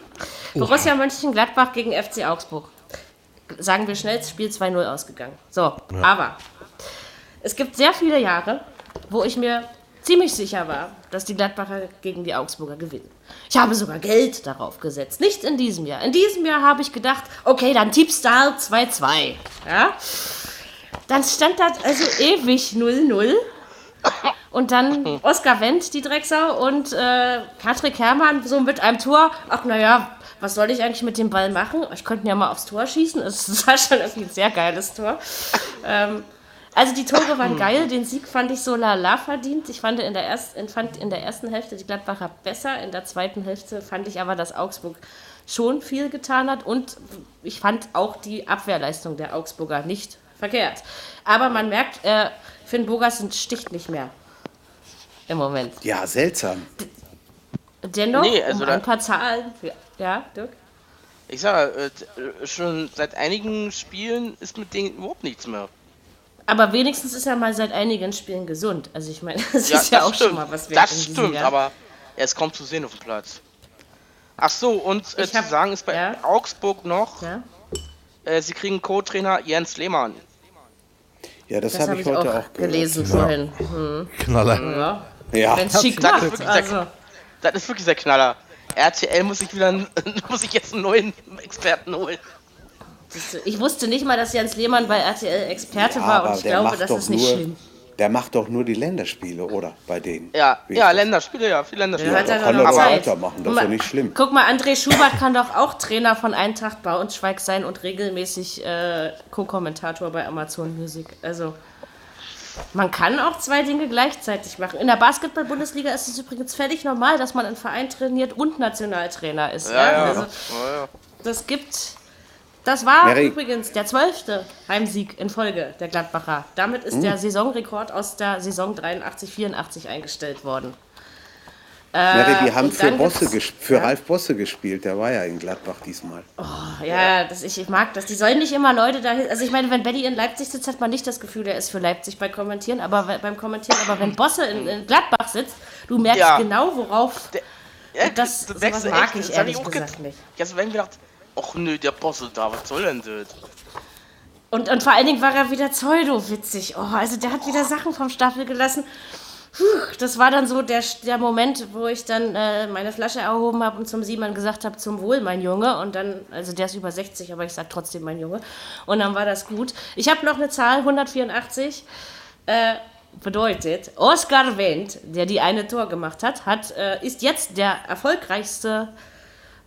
Borussia Mönchengladbach gegen FC Augsburg. Sagen wir schnell, das Spiel 2-0 ausgegangen. So, aber es gibt sehr viele Jahre, wo ich mir ziemlich sicher war, dass die Gladbacher gegen die Augsburger gewinnen. Ich habe sogar Geld darauf gesetzt. Nicht in diesem Jahr. In diesem Jahr habe ich gedacht, okay, dann tippst du halt 2-2. Ja? Dann stand das also ewig 0-0. Und dann Oskar Wendt, die Drecksau, und äh, Patrick Herrmann so mit einem Tor. Ach, naja, was soll ich eigentlich mit dem Ball machen? Ich könnte ihn ja mal aufs Tor schießen. Es war schon irgendwie ein sehr geiles Tor. Ähm, also die Tore waren geil. Den Sieg fand ich so lala verdient. Ich fand in, der erst, fand in der ersten Hälfte die Gladbacher besser. In der zweiten Hälfte fand ich aber, dass Augsburg schon viel getan hat. Und ich fand auch die Abwehrleistung der Augsburger nicht verkehrt. Aber man merkt, äh, Finn Bogasen sticht nicht mehr. Im Moment. Ja, seltsam. Dennoch, Nee, also um ein paar Zahlen. Ja, Dirk? Ich sage, äh, schon seit einigen Spielen ist mit denen überhaupt nichts mehr. Aber wenigstens ist er mal seit einigen Spielen gesund. Also ich meine, das Ja, ist ja das auch stimmt. schon mal was wert Das stimmt, Jahr. aber er ist kaum zu sehen auf dem Platz. Ach so, und äh, Ich zu hab- sagen ist bei ja. Augsburg noch, Ja, äh, sie kriegen Co-Trainer Jens Lehmann. Ja, das, das habe habe ich heute auch, auch, gehört. gelesen vorhin. Hm. Knaller. Ja. Ja, schick Das ist macht. wirklich der- Also, Das ist wirklich der Knaller. RTL muss ich wieder, einen- muss ich jetzt einen neuen Experten holen. ich wusste nicht mal, dass Jens Lehmann bei RTL Experte Ja, war aber und ich glaube, das ist nicht nur, schlimm. Der macht doch nur die Länderspiele, oder? Bei denen. Ja, Wie ja? Länderspiele, ja, viele Länderspiele. Ja, er kann doch er Zeit. weitermachen, das ist doch mal- nicht schlimm. Guck mal, André Schubert kann doch auch Trainer von Eintracht Braunschweig sein und regelmäßig äh, Co-Kommentator bei Amazon Music. Also man kann auch zwei Dinge gleichzeitig machen. In der Basketball-Bundesliga ist es übrigens völlig normal, dass man einen Verein trainiert und Nationaltrainer ist. Ja, ja. Also, Ja, das gibt. Das war Mary- übrigens der zwölfte Heimsieg in Folge der Gladbacher. Damit ist der Saisonrekord aus der Saison 83-84 eingestellt worden. Mary, die haben für, Bosse für Ralf Bosse gespielt, der war ja in Gladbach diesmal. Ja, das, ich, ich mag das. Die sollen nicht immer Leute dahin. Also ich meine, wenn Benny in Leipzig sitzt, hat man nicht das Gefühl, der ist für Leipzig bei Kommentieren, aber beim Kommentieren, aber wenn Bosse in, in Gladbach sitzt, du merkst Ja. genau, worauf. Ja, das- du sowas merkst mag echt, ich das ehrlich auch gesagt nicht. Ich hab mir gedacht, ach nö, der Boss ist da, was soll denn das? Und, und vor allen Dingen war er wieder pseudo-witzig. Oh, also der hat wieder Sachen vom Stapel gelassen. Das war dann so der, der Moment, wo ich dann äh, meine Flasche erhoben habe und zum Simon gesagt habe, zum Wohl, mein Junge. Und dann, also der ist über 60, aber ich sage trotzdem, mein Junge. Und dann war das gut. Ich habe noch eine Zahl, 184. Äh, bedeutet, Oscar Wendt, der die eine Tor gemacht hat, hat äh, ist jetzt der erfolgreichste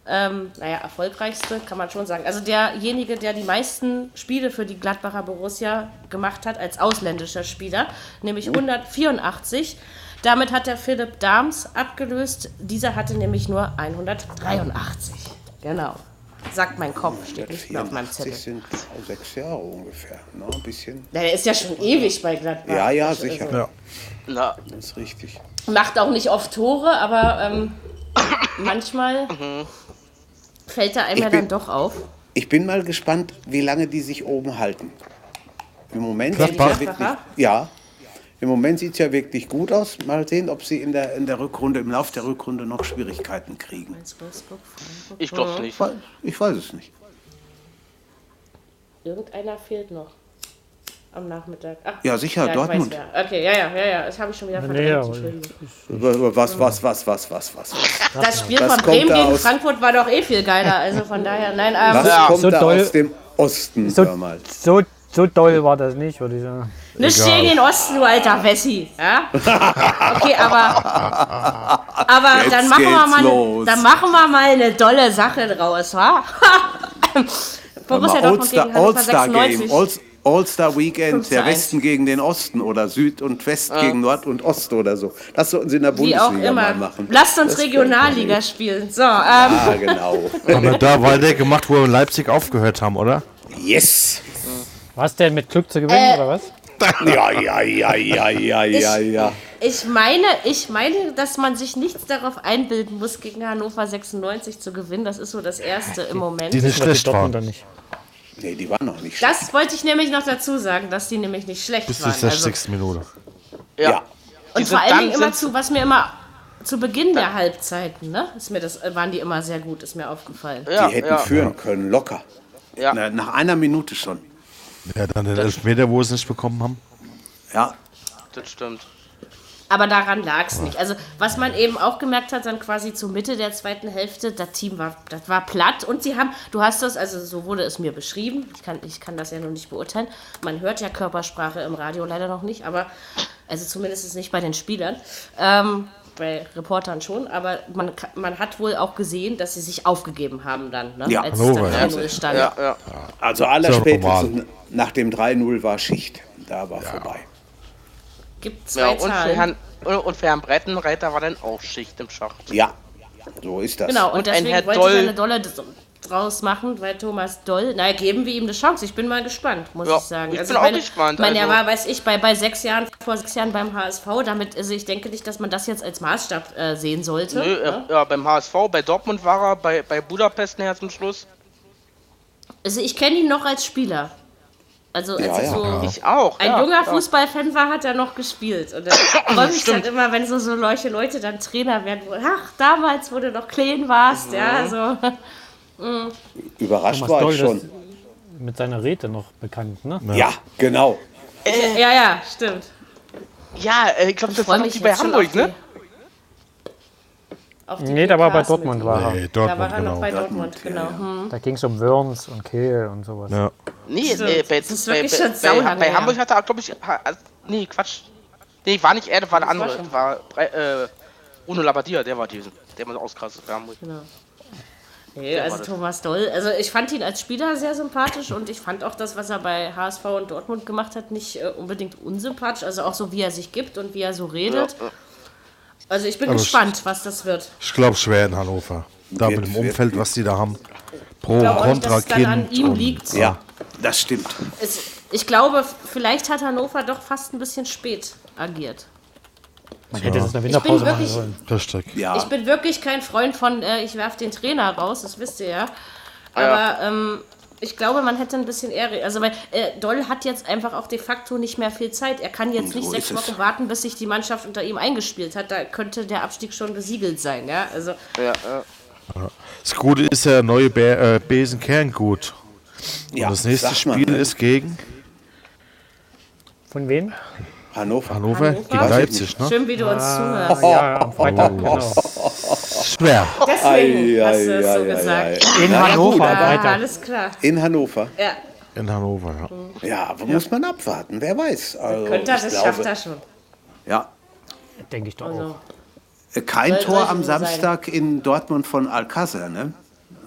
ähm, naja, erfolgreichste kann man schon sagen. Also derjenige, der die meisten Spiele für die Gladbacher Borussia gemacht hat als ausländischer Spieler, nämlich 184. Damit hat der Philipp Dahms abgelöst. Dieser hatte nämlich nur 183. Genau. Sagt mein Kopf, steht nicht mehr auf meinem 84 Zettel. sind sechs Jahre ungefähr. Ne? Ein bisschen. Na, der ist ja schon ewig bei Gladbach. Ja, ja, Also, sicher. Ja. Na, Das ist richtig. Macht auch nicht oft Tore, aber ähm, manchmal fällt er einem Ich ja bin- dann doch auf. Ich bin mal gespannt, wie lange die sich oben halten. Im Moment sieht ja wirklich, ja, im Moment sieht es ja wirklich gut aus. Mal sehen, ob sie in der, in der Rückrunde, im Lauf der Rückrunde noch Schwierigkeiten kriegen. Ich glaub's nicht. Ich weiß, ich weiß es nicht. Irgendeiner fehlt noch am Nachmittag. Ach, Ja, sicher, ich Dortmund. Okay, ja, ja, ja, ja, das habe ich schon wieder verdrängt. aber-. Was, was, was, was, was, was, was? Das Spiel Was von Bremen gegen aus- Frankfurt war doch eh viel geiler. Also von daher, nein, ähm, Was Ja. kommt So da doll- aus dem Osten, So, hör mal? so, so doll war das nicht, würde ich sagen. nicht Egal. gegen den Osten, du alter Wessi. Ja? Okay, aber, aber Jetzt dann, machen wir mal eine, los. dann machen wir mal eine dolle Sache draus, wa? Borussia Dortmund gegen Hannover All-Star Game, 96. All- All-Star Weekend, 5 zu der 1. Westen gegen den Osten oder Süd und West gegen Nord und Ost oder so. Das sollten sie in der Wie auch Bundesliga mal immer. machen. Lasst uns Das Regionalliga spielen. So, ähm, Ah, genau. Haben wir da weitergemacht, wo wir in Leipzig aufgehört haben, oder? Yes! Was denn mit Glück zu gewinnen, Äh, oder was? Ja, ja, ja, ja, ja, ja, ja. Ich meine, ich meine, dass man sich nichts darauf einbilden muss, gegen Hannover 96 zu gewinnen. Das ist so das Erste im Moment. Die die schlecht waren. Dortmunder nicht. Nee, die waren noch nicht schlecht. Das wollte ich nämlich noch dazu sagen, dass die nämlich nicht schlecht Bis zur waren. Also, 60. Minute. Ja. Ja. Und vor allen Dingen immer zu, was mir immer zu Beginn der Halbzeiten, ne, ist mir das, waren die immer sehr gut, ist mir aufgefallen. Ja, Die hätten ja, führen können, locker. Ja. Na, nach einer Minute schon. Ja, dann den Elfmeter, wo sie es nicht bekommen haben. Ja, das stimmt. Aber daran lag es nicht. Also, was man eben auch gemerkt hat, dann quasi zur Mitte der zweiten Hälfte, das Team war, das war platt und sie haben, du hast das, also so wurde es mir beschrieben, ich kann, ich kann das ja noch nicht beurteilen. Man hört ja Körpersprache im Radio leider noch nicht, aber, also zumindest nicht bei den Spielern. Ähm, bei Reportern schon, aber man, ka- man hat wohl auch gesehen, dass sie sich aufgegeben haben dann, ne? Ja, als Hannover, es dann 3-0 stand. Ja, ja. also Ist allerspätestens ja nach dem 3-0 war Schicht. Da war vorbei. Gibt zwei ja und, für Zahlen. Herrn, und und für Herrn Brettenreiter war dann auch Schicht im Schacht. Ja, so ist das. Genau, und, Und ein deswegen Herr wollte Doll- ich eine Dolle draus machen, weil Thomas Doll, na, geben wir ihm eine Chance. Ich bin mal gespannt, muss Ja, ich sagen. ich also bin auch meine, gespannt, Meine, er also- war, weiß ich, bei, bei sechs Jahren, vor sechs Jahren beim HSV, damit, also ich denke nicht, dass man das jetzt als Maßstab äh, sehen sollte. Nö, ne? ja, beim HSV, bei Dortmund war er, bei, bei Budapest nachher zum Schluss. Also ich kenne ihn noch als Spieler. Also als Ja, ich ja. so Ich auch. ein ja, junger ja. Fußballfan war, hat er noch gespielt. Und dann freue mich dann immer, wenn so, so solche Leute dann Trainer werden. Wo, ach, damals, wo du noch klein warst, ja, so. Überrascht Thomas war Doll ich schon. ist mit seiner Rede noch bekannt, ne? Ja, genau. Ja, ja, stimmt. Ja, äh, ich glaube, das war doch mich die bei Hamburg, ne? Auf die Nee, da war bei Dortmund war er. Nee, Da war Dortmund, er noch genau. bei Dortmund, Dortmund, genau. ja. Hm. Da ging es um Wörns und Kehl und sowas. Ja. Nee, Stimmt. nee bei, Das ist bei, bei, bei. Hamburg hat er, glaube ich, also, nee, Quatsch. Nee, war nicht er, das war der andere. war äh, Bruno Labbadia, der war diesen. Der war ausgerastet bei Hamburg. Genau. Nee, also. Thomas Doll. Also ich fand ihn als Spieler sehr sympathisch und ich fand auch das, was er bei HSV und Dortmund gemacht hat, nicht äh, unbedingt unsympathisch. Also auch so, wie er sich gibt und wie er so redet. Ja, ja. Also ich bin Aber gespannt, was das wird. Ich glaube schwer in Hannover. Da mit dem wird- Umfeld, was die da haben. Pro Ich und Contra dass es dann an Kind. ihm und- liegt. Ja, das stimmt. Es, ich glaube, vielleicht hat Hannover doch fast ein bisschen spät agiert. Man hätte das in der Ich bin Winterpause machen wirklich, sollen. Richtig. Ja, ich bin wirklich kein Freund von, äh, ich werfe den Trainer raus, das wisst ihr ja. Aber ähm, ich glaube, man hätte ein bisschen eher. Also, weil äh, Doll hat jetzt einfach auch de facto nicht mehr viel Zeit. Er kann jetzt So nicht sechs ist es. Wochen warten, bis sich die Mannschaft unter ihm eingespielt hat. Da könnte der Abstieg schon besiegelt sein, ja. Also, Ja, ja. Das Gute ist ja neue Be äh, Besenkern gut. ja Und das nächste sag mal, Spiel ne? ist gegen Von wem? Hannover. Hannover, Hannover? gegen Leipzig, ne? schön, wie du uns Ah, zuhörst. ja, am Freitag, genau. Schwer. Deswegen Ei, hast du es so ei, gesagt. In Na ja, Hannover Freitag. alles klar. In Hannover. Ja, In Hannover, ja. Ja, aber muss man abwarten. Wer weiß. Also, könnte ich das glaube, schafft er schon. Ja. Denke ich doch Also, auch. Äh, Kein Soll- Tor am so sein. Samstag in Dortmund von Alcázar, ne?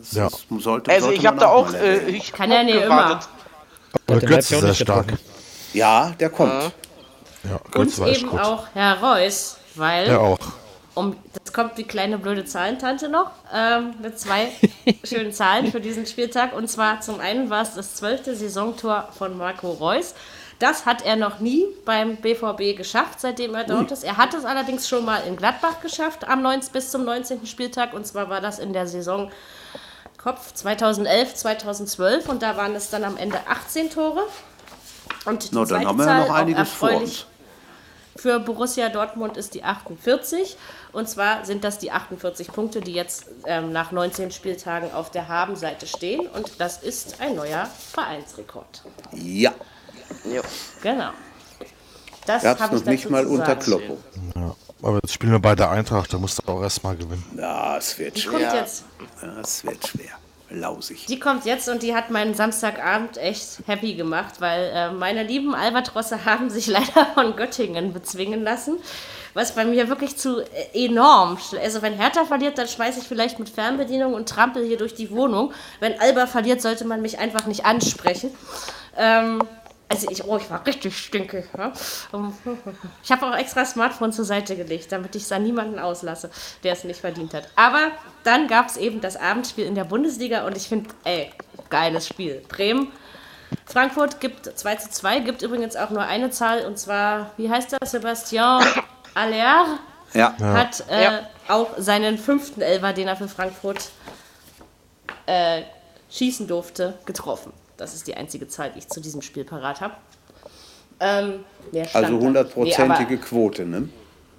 Das Ja. ist- sollte, Also sollte ich habe da auch, äh, ich Kann ja nicht gewartet. Aber Götze Leipzig auch sehr stark. Ja, der kommt. Ja, und Götze war echt eben gut. auch Herr Reus, weil Ja, auch. Um, jetzt kommt die kleine blöde Zahlentante noch ähm, mit zwei schönen Zahlen für diesen Spieltag. Und zwar zum einen war es das zwölfte Saisontor von Marco Reus. Das hat er noch nie beim BVB geschafft, seitdem er dort ist. Er hat es allerdings schon mal in Gladbach geschafft am 19, bis zum 19. Spieltag. Und zwar war das in der Saison Kopf 2011, 2012. Und da waren es dann am Ende 18 Tore. Und die dann zweite Zahl, ja erfreulich, für Borussia Dortmund ist die 48. Und zwar sind das die 48 Punkte, die jetzt ähm, nach 19 Spieltagen auf der Habenseite stehen. Und das ist ein neuer Vereinsrekord. Ja, Jo. Genau. Das gab es habe ich noch nicht mal unter. Kloppo. Aber jetzt spielen wir bei der Eintracht, da musst du auch erstmal gewinnen. Ja, es wird Die schwer. kommt, Ja. jetzt, Ja, es wird schwer. Lausig. die kommt jetzt und die hat meinen Samstagabend echt happy gemacht, weil äh, meine lieben Albatrosse haben sich leider von Göttingen bezwingen lassen. Was bei mir wirklich zu äh, enorm. Also, wenn Hertha verliert, dann schmeiße ich vielleicht mit Fernbedienung und trampel hier durch die Wohnung. Wenn Alba verliert, sollte man mich einfach nicht ansprechen. Ähm, also, ich, oh, ich war richtig stinkig. Ähm, Ich habe auch extra Smartphone zur Seite gelegt, damit ich es an niemanden auslasse, der es nicht verdient hat. Aber dann gab es eben das Abendspiel in der Bundesliga und ich finde, ey, geiles Spiel. Bremen. Frankfurt gibt 2 zu 2, gibt übrigens auch nur eine Zahl und zwar, wie heißt das? Sebastian Aller Ja, hat äh, Ja. auch seinen fünften Elfer, den er für Frankfurt äh, schießen durfte, getroffen. Das ist die einzige Zahl, die ich zu diesem Spiel parat habe. Ähm, also. Nee, hundertprozentige aber Quote, ne?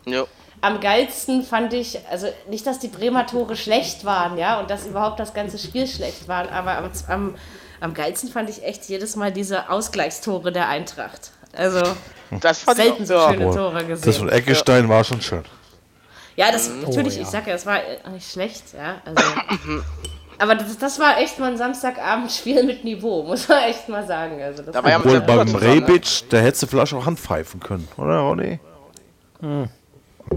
Jo. am geilsten fand ich, also nicht, dass die Bremer Tore schlecht waren, ja, und dass überhaupt das ganze Spiel schlecht war, aber am, am, am geilsten fand ich echt jedes Mal diese Ausgleichstore der Eintracht. Also Das fand selten ich so auch, ja. schöne Tore Das gesehen. von Eckestein war schon schön. Ja, das natürlich, ja. ich sag ja, es war äh, nicht schlecht, ja. Also, aber das, das war echt mal ein Samstagabendspiel mit Niveau, muss man echt mal sagen. Also, das Da war ja beim ne? Rebic, da hättest du vielleicht auch handpfeifen können, oder Ronny?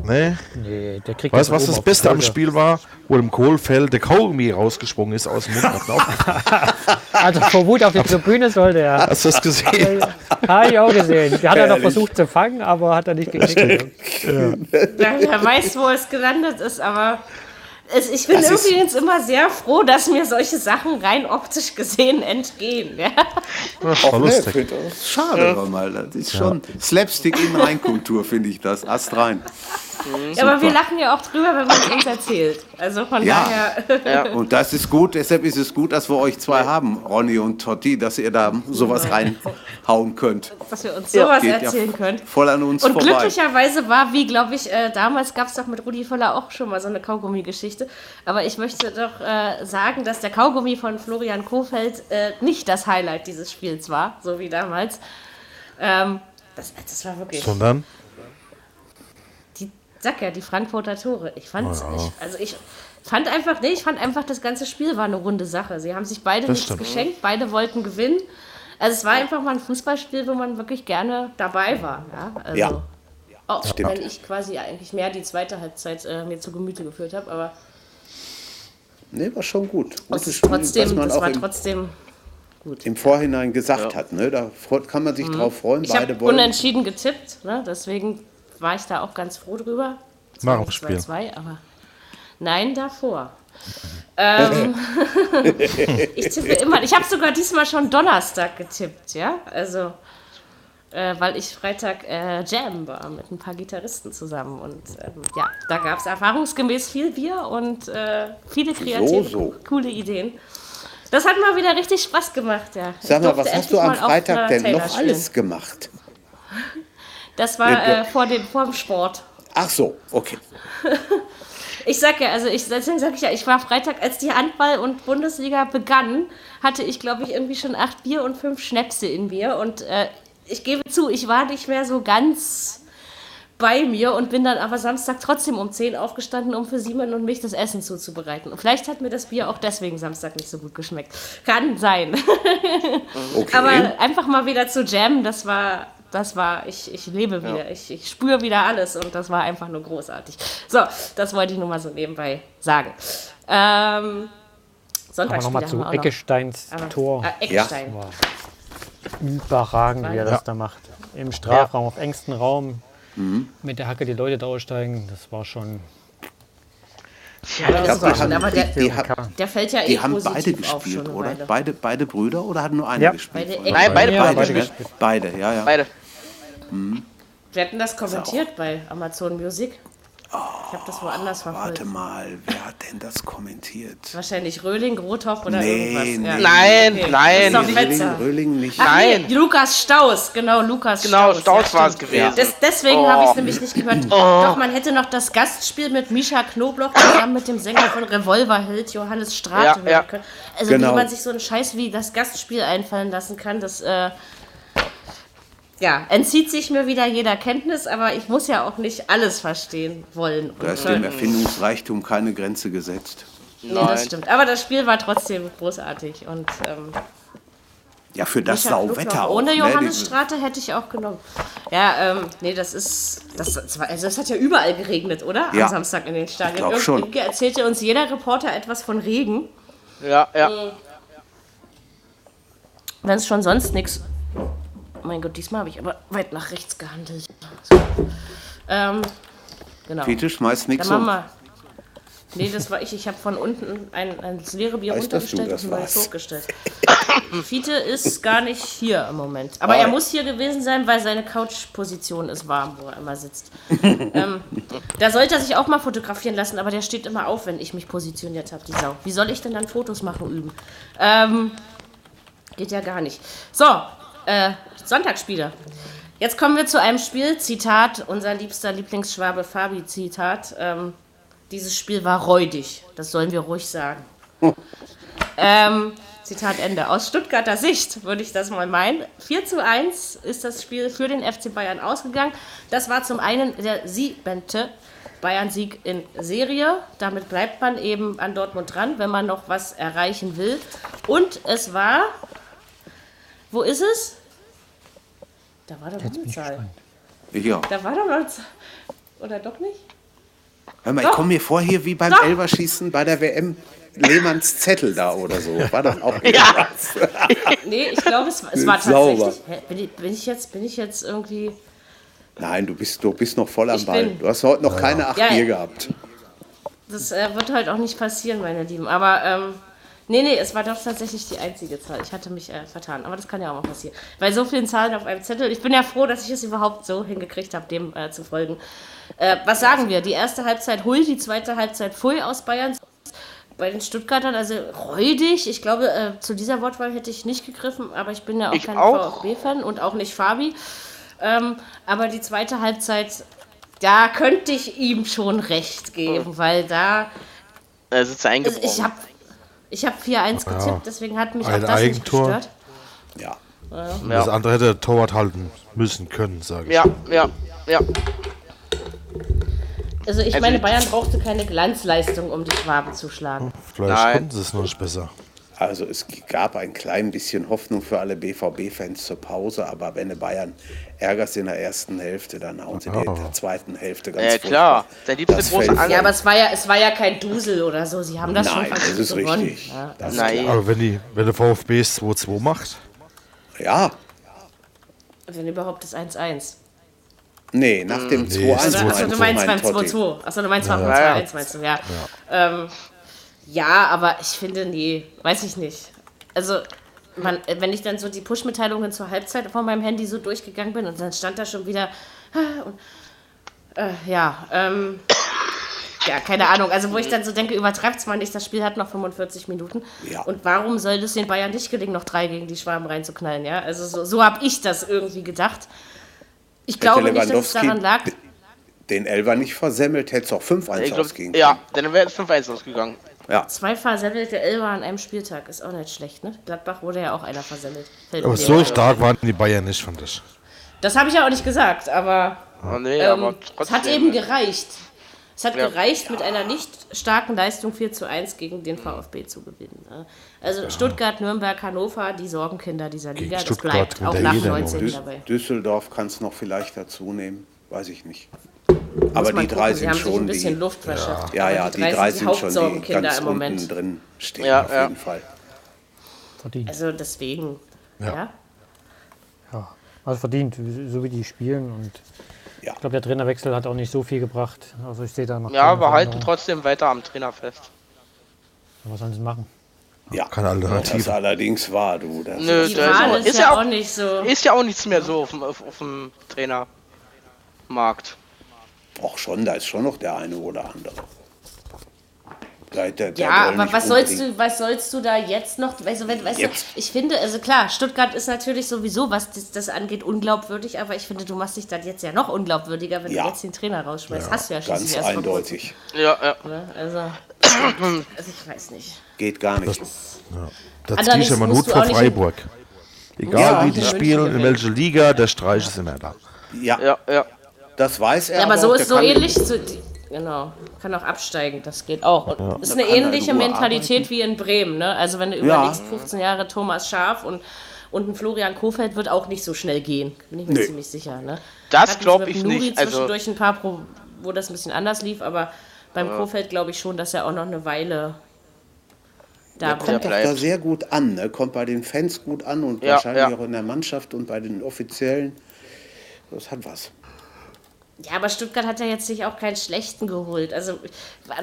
Nee? Nee, der kriegt Weißt du, was das Beste am. Spiel war? Wo im Kohlfeld der Kaugummi rausgesprungen ist aus dem Mund. Also vor Wut auf die Tribüne sollte er. Hast du das gesehen? Habe ich auch gesehen. Der hat er noch versucht zu fangen, aber hat er nicht gekriegt. Ja, wer weiß, wo es gelandet ist, aber es, ich bin Das ist- übrigens immer sehr froh, dass mir solche Sachen rein optisch gesehen entgehen. Ja? Auch ne, lustig. schade, aber mal. Das ist schon Slapstick in Reinkultur, finde ich das. Ast rein. Ja, aber wir lachen ja auch drüber, wenn man es uns erzählt. Also von Ja. daher. Und das ist gut, deshalb ist es gut, dass wir euch zwei haben, Ronny und Totti, dass ihr da sowas reinhauen könnt. dass wir uns sowas Geht erzählen ja können. voll an uns Und vorbei. glücklicherweise war, wie glaube ich, äh, damals gab es doch mit Rudi Völler auch schon mal so eine Kaugummi-Geschichte. Aber ich möchte doch äh, sagen, dass der Kaugummi von Florian Kofeld äh, nicht das Highlight dieses Spiels war, so wie damals. Ähm, das, das war wirklich. Sondern sag ja, die Frankfurter Tore. Ich fand, Oh ja. ich, also ich fand einfach, nee, ich fand einfach, das ganze Spiel war eine runde Sache. Sie haben sich beide Das nichts stimmt. geschenkt, beide wollten gewinnen. Also es war einfach mal ein Fußballspiel, wo man wirklich gerne dabei war. Ja, also, Ja. Auch Stimmt. wenn ich quasi eigentlich mehr die zweite Halbzeit äh, mir zu Gemüte geführt habe, aber Nee, war schon gut. es Gutes Spiel, was trotzdem, man das auch war im, trotzdem gut. im Vorhinein gesagt hat. Ne? Da kann man sich drauf freuen. Mhm. Ich habe Beide wollen. unentschieden getippt, ne? deswegen war ich da auch ganz froh drüber. Nach dem Zwar Spiel. 2-2, aber nein, davor. ähm, ich tippe immer, ich habe sogar diesmal schon Donnerstag getippt, ja, also äh, weil ich Freitag äh, Jam war mit ein paar Gitarristen zusammen. Und ähm, ja, da gab es erfahrungsgemäß viel Bier und äh, viele kreative, so. coole Ideen. Das hat mal wieder richtig Spaß gemacht, ja. Sag mal, was hast du am Freitag denn noch spielen. alles gemacht? Das war äh, vor, dem, vor dem Sport. Ach so, okay. Ich sag ja, also ich, deswegen sage ich ja, ich war Freitag, als die Handball- und Bundesliga begann, hatte ich, glaube ich, irgendwie schon acht Bier und fünf Schnäpse in mir. Und äh, ich gebe zu, ich war nicht mehr so ganz bei mir und bin dann aber Samstag trotzdem um 10 aufgestanden, um für Simon und mich das Essen zuzubereiten. Und vielleicht hat mir das Bier auch deswegen Samstag nicht so gut geschmeckt. Kann sein. okay. Aber einfach mal wieder zu jammen, das war, das war, ich, ich lebe wieder, ich, ich spüre wieder alles und das war einfach nur großartig. So, das wollte ich nur mal so nebenbei sagen. Ähm, Sonntagsspiele nochmal zu auch Eckesteins noch. Aber- Tor. Ah, Eckstein. Überragend, wie er das da macht. Im Strafraum, auf engstem Raum. Mhm. Mit der Hacke die Leute da aussteigen. Das war schon. Ja, das glaub, schon, haben- aber der, die, der fällt ja eh die haben beide gespielt, oder? Beide, beide Brüder oder hat nur einer Ja. gespielt? Beide Nein, beide, Ja, beide. beide gespielt. Beide, ja, ja. Beide. Wir hatten das kommentiert bei Amazon Music. Ich habe das woanders verfolgt. Warte mal, wer hat denn das kommentiert? Wahrscheinlich Röhling, Grothoff oder Nee, irgendwas. nee. Ja. Nein, Okay. nein. Das ist Röhling. Röhling nicht. Ach, Nein. Nee, Lukas Staus, genau, Lukas Genau, Staus. Staus ja, war es gewesen. Das, deswegen Oh. habe ich es nämlich nicht gehört. Doch, man hätte noch das Gastspiel mit Misha Knobloch zusammen mit dem Sänger von Revolverheld, Johannes Strate, Ja, hören ja. können. Also Genau. wie man sich so einen Scheiß wie das Gastspiel einfallen lassen kann, das äh, ja, entzieht sich mir wieder jeder Kenntnis, aber ich muss ja auch nicht alles verstehen wollen. Da ist dem. Erfindungsreichtum keine Grenze gesetzt. Nee, das Nein. stimmt. Aber das Spiel war trotzdem großartig und ähm, Ja, für das Sauwetter auch. Ohne ne? Johannes Diese- Strate hätte ich auch genommen. Ja, ähm, nee, das ist. Das, das war, also es hat ja überall geregnet, oder? Am Ja. Samstag in den Stadien. glaub schon. Irgendwie erzählte uns jeder Reporter etwas von Regen. Ja, ja. Wenn es schon sonst nichts. Oh mein Gott, diesmal habe ich aber weit nach rechts gehandelt. So. Ähm, genau. Fiete schmeißt nichts um. Nee, das war ich. Ich habe von unten ein, ein leere Bier Weißt, runtergestellt und warst. hochgestellt. Fiete ist gar nicht hier im Moment. Aber er muss hier gewesen sein, weil seine Couchposition ist warm, wo er immer sitzt. ähm, da sollte er sich auch mal fotografieren lassen, aber der steht immer auf, wenn ich mich positioniert habe, die Sau. Wie soll ich denn dann Fotos machen üben? Ähm, geht ja gar nicht. So, äh, Sonntagsspiele. Jetzt kommen wir zu einem Spiel, Zitat, unser liebster Lieblingsschwabe Fabi, Zitat. Ähm, dieses Spiel war räudig. Das sollen wir ruhig sagen. ähm, Zitat Ende. Aus Stuttgarter Sicht würde ich das mal meinen. 4 zu 1 ist das Spiel für den FC Bayern ausgegangen. Das war zum einen der siebente Bayern-Sieg in Serie. Damit bleibt man eben an Dortmund dran, wenn man noch was erreichen will. Und es war. Wo ist es? Da war doch noch eine Zahl. Ja. Da war doch noch eine Zahl. Oder doch nicht? Hör mal, ich komme mir vor hier wie beim Doch. Elverschießen bei der WM. Lehmanns Zettel da oder so. War doch auch irgendwas. Nee, ich glaube, es, es war Sauber. tatsächlich. Hä, bin, ich, bin, ich jetzt, bin ich jetzt irgendwie. Nein, du bist, du bist noch voll am Ich Ball. bin- Du hast heute noch keine acht Ja, ja. Bier gehabt. Das äh, wird halt auch nicht passieren, meine Lieben. Aber, ähm, nee, nee, es war doch tatsächlich die einzige Zahl. Ich hatte mich äh, vertan. Aber das kann ja auch mal passieren. Bei so vielen Zahlen auf einem Zettel. Ich bin ja froh, dass ich es überhaupt so hingekriegt habe, dem äh, zu folgen. Äh, was sagen wir? Die erste Halbzeit Hui, die zweite Halbzeit Pfui aus Bayern. Bei den Stuttgartern, also räudig. Ich glaube, äh, zu dieser Wortwahl hätte ich nicht gegriffen, aber ich bin ja auch Ich kein. VfB-Fan und auch nicht Fabi. Ähm, aber die zweite Halbzeit, da könnte ich ihm schon recht geben, weil da er also eingebrochen. ich habe ich hab 4-1 getippt, deswegen hat mich auch Ein das nicht Eigentor. gestört. Ja. Das andere hätte der Torwart halten müssen können, sage ich. ja, ja, ja. Also ich Also meine, Bayern brauchte keine Glanzleistung, um die Schwaben zu schlagen. Vielleicht Nein. konnten sie es noch nicht besser. Also es gab ein klein bisschen Hoffnung für alle BVB-Fans zur Pause, aber wenn du Bayern ärgerst in der ersten Hälfte, dann hauen sie dir in der zweiten Hälfte ganz Ja, klar. Der liebste das große Angel. Ja, aber es war ja, es war ja kein Dusel oder so. Sie haben das Nein, schon das ist gewonnen. richtig. Ja. Das ist Nein. Aber wenn, die, wenn der VfB es 2-2 macht, Ja, Wenn überhaupt das 1-1. nee, nach dem 2-1 Nee, Achso, du meinst beim mein Totti. 2-2. Achso, du meinst beim Ja, ja. 2-1, meinst du, ja. Ja. Ähm, ja, aber ich finde, nee, weiß ich nicht. Also, man, wenn ich dann so die Push-Mitteilungen zur Halbzeit von meinem Handy so durchgegangen bin und dann stand da schon wieder. ah, Und, äh, ja, ähm, ja, keine Ahnung. Also, wo ich dann so denke, übertreibt es mal nicht, das Spiel hat noch 45 Minuten. Ja. Und warum soll es den Bayern nicht gelingen, noch drei gegen die Schwaben reinzuknallen? Ja, also so, so habe ich das irgendwie gedacht. Ich glaube nicht, dass es daran lag. den Elfer nicht versemmelt, hätte es auch 5-1 Ich glaub, ausgehen ja, dann wäre es 5-1 ausgegangen. Ja. Zwei versemmelte Elfer an einem Spieltag ist auch nicht schlecht, ne? Gladbach wurde ja auch einer versemmelt. Fällt Aber so stark waren die Bayern nicht, fand ich. Das habe ich ja auch nicht gesagt, aber Oh, nee, ähm, aber es hat eben gereicht. Es hat Ja. gereicht, mit einer nicht starken Leistung 4 zu 1 gegen den VfB zu gewinnen. ne? Also Stuttgart, Nürnberg, Hannover, die Sorgenkinder dieser Liga, das Stuttgart bleibt auch ja nach jeder 19 Düs dabei. Düsseldorf kann es noch vielleicht dazu nehmen, weiß ich nicht. Aber man die drei gucken, sind schon ein bisschen die. Luft verschafft. Ja, ja, die drei sind die sind schon die Hauptsorgenkinder ganz im unten Moment. drin stehen, Ja, auf ja. jeden Fall. Verdient. Also deswegen, ja. Ja. Also verdient, so wie die spielen. Und Ja. ich glaube, der Trainerwechsel hat auch nicht so viel gebracht. Also ich sehe da noch. Ja, wir halten trotzdem weiter am Trainer fest. Was sollen sie machen? Ja, Keine Alternative. Das allerdings war, du. Das Nö, ist, ist, ist ja auch auch, nicht so. ist ja auch nichts mehr so auf dem, auf, auf dem Trainermarkt. Auch schon, da ist schon noch der eine oder andere. Der, der, Ja, aber was sollst du, was sollst du da jetzt noch? Also, wenn, weißt Jetzt. du, ich finde, also klar, Stuttgart ist natürlich sowieso, was das, das angeht, unglaubwürdig, aber ich finde, du machst dich dann jetzt ja noch unglaubwürdiger, wenn Ja. du jetzt den Trainer rausschmeißt. Hast du ja Ganz erst vor eindeutig. Ja, ja. Ne? Also, also, ich weiß nicht. Geht gar nicht. Das Allerdings ziehe ich immer auch nicht- Freiburg. Egal Ja, wie die spielen, in welcher Liga, der Streich ist immer da. Ja, Ja, ja. Das weiß er. Ja, aber so auch, ist so ähnlich zu. Die, genau, kann auch absteigen, das geht auch. Und ist eine ähnliche Mentalität wie in Bremen, ne? Also, wenn du Ja. überlegst, 15 Jahre Thomas Schaf und. Und ein Florian Kofeld wird auch nicht so schnell gehen, bin ich mir Nee. ziemlich sicher. Ne? Das Hatten sie glaub mit ich Nuri nicht, also- Zwischendurch ein paar, Pro wo das ein bisschen anders lief, aber beim Kofeld glaube ich schon, dass er auch noch eine Weile da kommt doch bleibt. da sehr gut an, ne? kommt bei den Fans gut an und Ja, wahrscheinlich ja. auch in der Mannschaft und bei den Offiziellen. Das hat was. Ja, aber Stuttgart hat ja jetzt sich auch keinen schlechten geholt. Also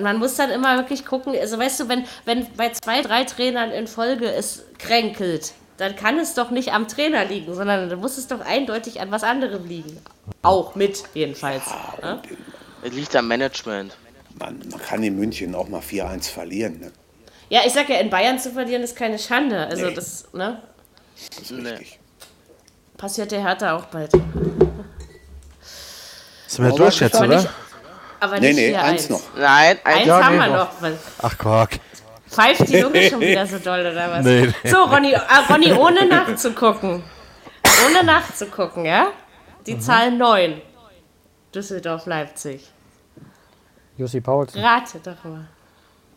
man muss dann immer wirklich gucken. Also weißt du, wenn, wenn bei zwei, drei Trainern in Folge es kränkelt, dann kann es doch nicht am Trainer liegen, sondern dann muss es doch eindeutig an was anderem liegen. Auch mit, jedenfalls. ne? Es liegt am Management. Man, man kann in München auch mal 4-1 verlieren. Ne? Ja, ich sag ja, in Bayern zu verlieren ist keine Schande. Also Nee. das, ne? Das ist Nee. richtig. Passiert der Hertha auch bald. Sind wir durch jetzt, oder? nicht, aber Nee, nicht nee, 4-1. eins noch. Nein, ein Eins Ja, haben nee, wir noch. Ach, Quark. Pfeift die Lunge schon wieder so doll, oder was? Nee, nee. So, Ronny, ah, Ronny, ohne nachzugucken. Ohne nachzugucken, ja? Die Mhm. Zahl 9. Düsseldorf, Leipzig. Jussi Paulsen. Rate doch mal.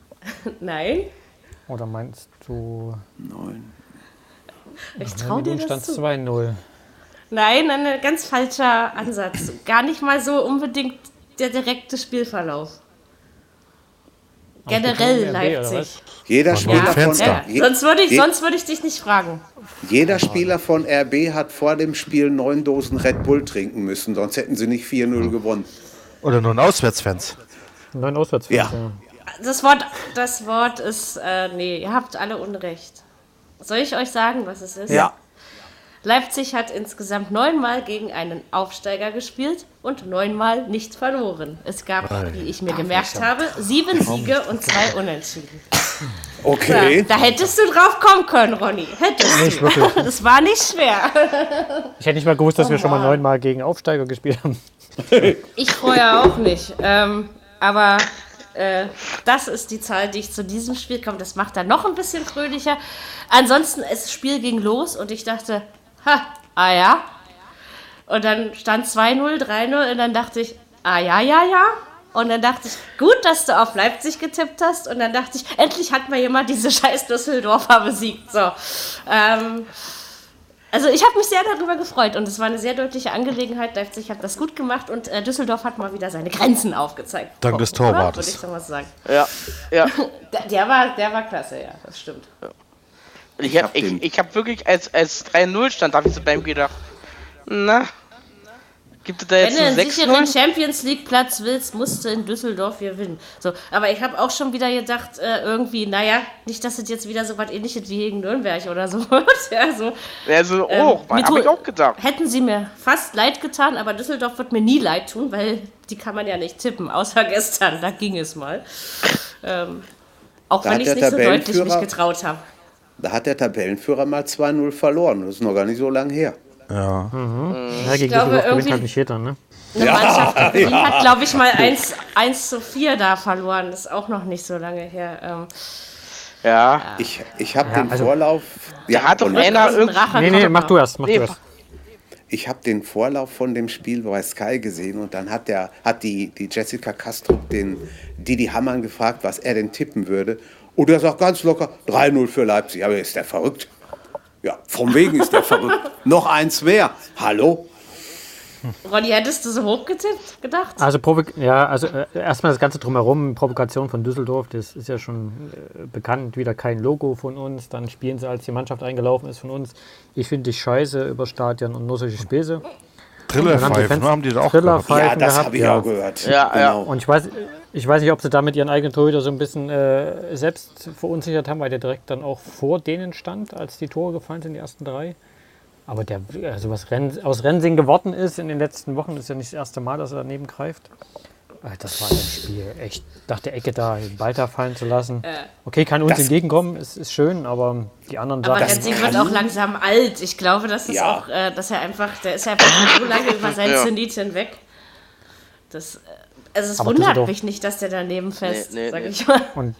Nein? Oder meinst du, Neun. Ich trau dir das stand zu. 2-0? Nein, ein ganz falscher Ansatz. Gar nicht mal so unbedingt der direkte Spielverlauf. Generell Leipzig. Jeder Ja. Spieler, von. Ja, sonst würde ich, sonst würde ich dich nicht fragen. jeder Spieler von RB hat vor dem Spiel neun Dosen Red Bull trinken müssen, sonst hätten sie nicht 4-0 gewonnen. Oder nur ein Auswärtsfans. Neun Auswärtsfans. Ja. Ja. Das Wort, das Wort ist, äh, nee, ihr habt alle Unrecht. Soll ich euch sagen, was es ist? Leipzig hat insgesamt neunmal gegen einen Aufsteiger gespielt und neunmal nicht verloren. Es gab, wie ich mir gemerkt habe, sieben Siege und zwei Unentschieden. Okay. Ja, da hättest du drauf kommen können, Ronny. Hättest Nicht du. wirklich. Das war nicht schwer. Ich hätte nicht mal gewusst, dass wir schon mal neunmal gegen Aufsteiger gespielt haben. Ich vorher auch nicht. Ähm, aber äh, das ist die Zahl, die ich zu diesem Spiel komme. Das macht dann noch ein bisschen fröhlicher. Ansonsten, das Spiel ging los und ich dachte, ha, ah ja. Und dann stand 2-0, 3-0 und dann dachte ich, ah ja, ja, ja. Und dann dachte ich, gut, dass du auf Leipzig getippt hast. Und dann dachte ich, endlich hat mal jemand diese scheiß Düsseldorfer besiegt. So. Ähm, also ich habe mich sehr darüber gefreut und es war eine sehr deutliche Angelegenheit. Leipzig hat das gut gemacht und äh, Düsseldorf hat mal wieder seine Grenzen aufgezeigt. Dank des? Torwartes. Würde ich so mal sagen. Ja, ja. Der, der, war, der war klasse, ja, das stimmt. Ich habe hab ich, ich hab wirklich, als, als 3-0 stand, habe ich so beim gedacht, na, Gibt es da Wenn jetzt du einen einen sicheren 6-0? Champions League Platz willst, musst du in Düsseldorf gewinnen. So, aber ich habe auch schon wieder gedacht, äh, irgendwie, naja, nicht, dass es jetzt wieder so was ähnliches wie gegen Nürnberg oder so wird. ja, so. Ja, so Ähm, hoch, mir hab tu- ich auch gedacht. Hätten sie mir fast leid getan, aber Düsseldorf wird mir nie leid tun, weil die kann man ja nicht tippen, außer gestern, da ging es mal. Ähm, auch Da wenn ich es nicht so deutlich mich getraut habe. Da hat der Tabellenführer mal 2-0 verloren. Das ist noch gar nicht so lange her. Ja. Ja, gegen glaube, gewinnt irgendwie- halt nicht jeder, ne? Eine Mannschaft, die hat, glaube ich, mal 1, 1 zu 4 da verloren. Das ist auch noch nicht so lange her. Ähm, Ja. Ich, ich habe Ja, den also- Vorlauf. Der hat doch einer irgendwie. Nee, nee, mach du erst, mach Nee, du erst. Ich habe den Vorlauf von dem Spiel bei Sky gesehen und dann hat, der, hat die, die Jessica Castro den Didi Hamann gefragt, was er denn tippen würde. Und er sagt ganz locker 3-0 für Leipzig. Aber ist der verrückt? Ja, vom Wegen ist der verrückt. Noch eins mehr. Hallo? Ronny, hättest du so hochgetippt gedacht? Also, Provok ja, also äh, erstmal das Ganze drumherum, Provokation von Düsseldorf, das ist ja schon äh, bekannt, wieder kein Logo von uns. Dann spielen sie, als die Mannschaft eingelaufen ist von uns. Ich finde dich scheiße über Stadion und nur solche Späße. Haben Trillerpfeifen, ne, haben die da auch Triller gehabt. Ja, das habe ich ja. auch gehört. Ja, ja. genau. Und ich weiß, ich weiß nicht, ob sie damit ihren eigenen Torhüter so ein bisschen äh, selbst verunsichert haben, weil der direkt dann auch vor denen stand, als die Tore gefallen sind, die ersten drei. Aber der, also was Ren, aus Rensing geworden ist in den letzten Wochen, ist ja nicht das erste Mal, dass er daneben greift. Äh, Das war ein Spiel, echt nach der Ecke da da fallen zu lassen. Okay, kann uns Das- entgegenkommen, ist, ist schön, aber die anderen Aber Sachen. Rensing wird auch langsam alt. Ich glaube, das ist Ja. auch, äh, dass er einfach, der ist ja einfach so lange über sein Ja. Zenit hinweg. Das, äh, also es Aber wundert Düsseldorf- mich nicht, dass der daneben fest, Nee, nee, sag nee. ich mal. Und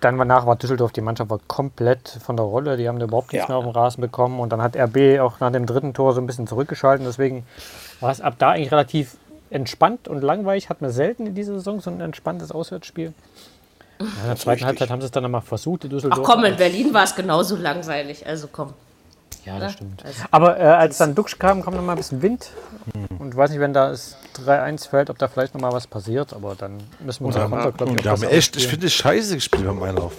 dann danach war Düsseldorf, die Mannschaft war komplett von der Rolle. Die haben da überhaupt nichts Ja. mehr auf dem Rasen bekommen. Und dann hat RB auch nach dem dritten Tor so ein bisschen zurückgeschalten. Deswegen war es ab da eigentlich relativ entspannt und langweilig. Hat man selten in dieser Saison so ein entspanntes Auswärtsspiel. Ja, in der zweiten. Halbzeit haben sie es dann nochmal versucht, die Düsseldorf. Ach komm, in Berlin war es genauso langweilig. Also komm. Ja, das stimmt. Also- Aber äh, als dann Duxch kam, kam noch mal ein bisschen Wind. Und ich weiß nicht, wenn da das 3-1 fällt, ob da vielleicht noch mal was passiert. Aber dann müssen wir unsere Konter, glaube ich, Und auch die haben echt, ich finde es scheiße gespielt beim Einlauf.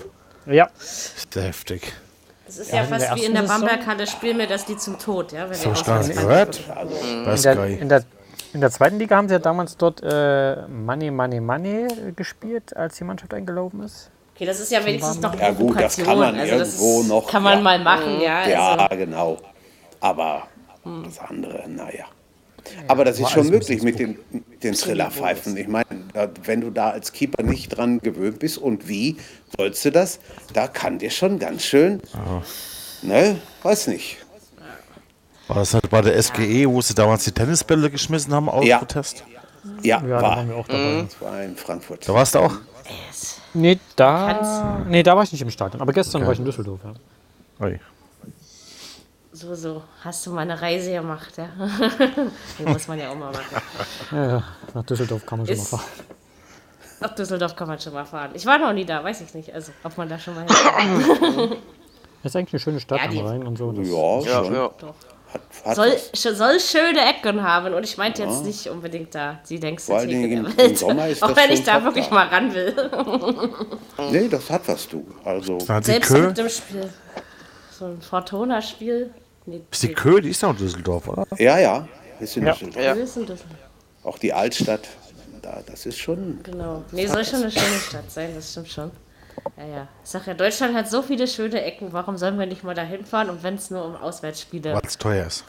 Ja, Ist heftig. Das ist Ja, ja, fast wie in der Bamberghalle, spiel mir das Lied zum Tod. Ja, wenn So ihr stark gehört. In der, in, der, in der zweiten Liga haben sie ja damals dort äh, Money, Money, Money gespielt, als die Mannschaft eingelaufen ist. Okay, das ist ja wenigstens noch Ja, gut, das kann man also das irgendwo ist, noch, Kann man ja. mal machen, ja. Ja, Also, genau. Aber das andere, naja. Aber das ist schon möglich mit den, mit den Trillerpfeifen. Ich meine, da- wenn du da als Keeper nicht dran gewöhnt bist und wie sollst du das? Da kann dir schon ganz schön, ne, weiß nicht. War das halt bei der SGE, wo sie damals die Tennisbälle geschmissen haben, aus Ja. Protest? Ja, Ja, da war. waren wir auch dabei. Das war in Frankfurt. Da warst du auch? Nee, da, nee, da war ich nicht im Stadion. Aber gestern war ich in Düsseldorf. Ja. Ui. so, so. Hast du mal eine Reise gemacht, ja? Die muss man ja auch mal machen. Ja, ja, nach Düsseldorf kann man schon mal fahren. Nach Düsseldorf kann man schon mal fahren. Ich war noch nie da, weiß ich nicht. Also, ob man da schon mal hin Das ist eigentlich eine schöne Stadt Ja, die- am Rhein und so. Das Ja, Ja, schon. ja. Hat, hat soll, soll schöne Ecken haben. Und ich meinte jetzt nicht unbedingt da die längste Vor Theke Dingen der Welt. im Sommer ist Auch wenn ich da top wirklich da. mal ran will. Nee, das hat was, du. Also, Selbst Kö, mit dem Spiel. So ein Fortuna-Spiel. Nee, die Kö, die ist doch in Düsseldorf, oder? ja, ja, ist in Ja. Düsseldorf. Ja. Auch die Altstadt, da, das ist schon. Genau. Nee, soll schon eine schöne Stadt sein, das stimmt schon. Ja, ja. Ich sag ja, Deutschland hat so viele schöne Ecken, warum sollen wir nicht mal dahin fahren und wenn es nur um Auswärtsspiele Weil es teuer ist.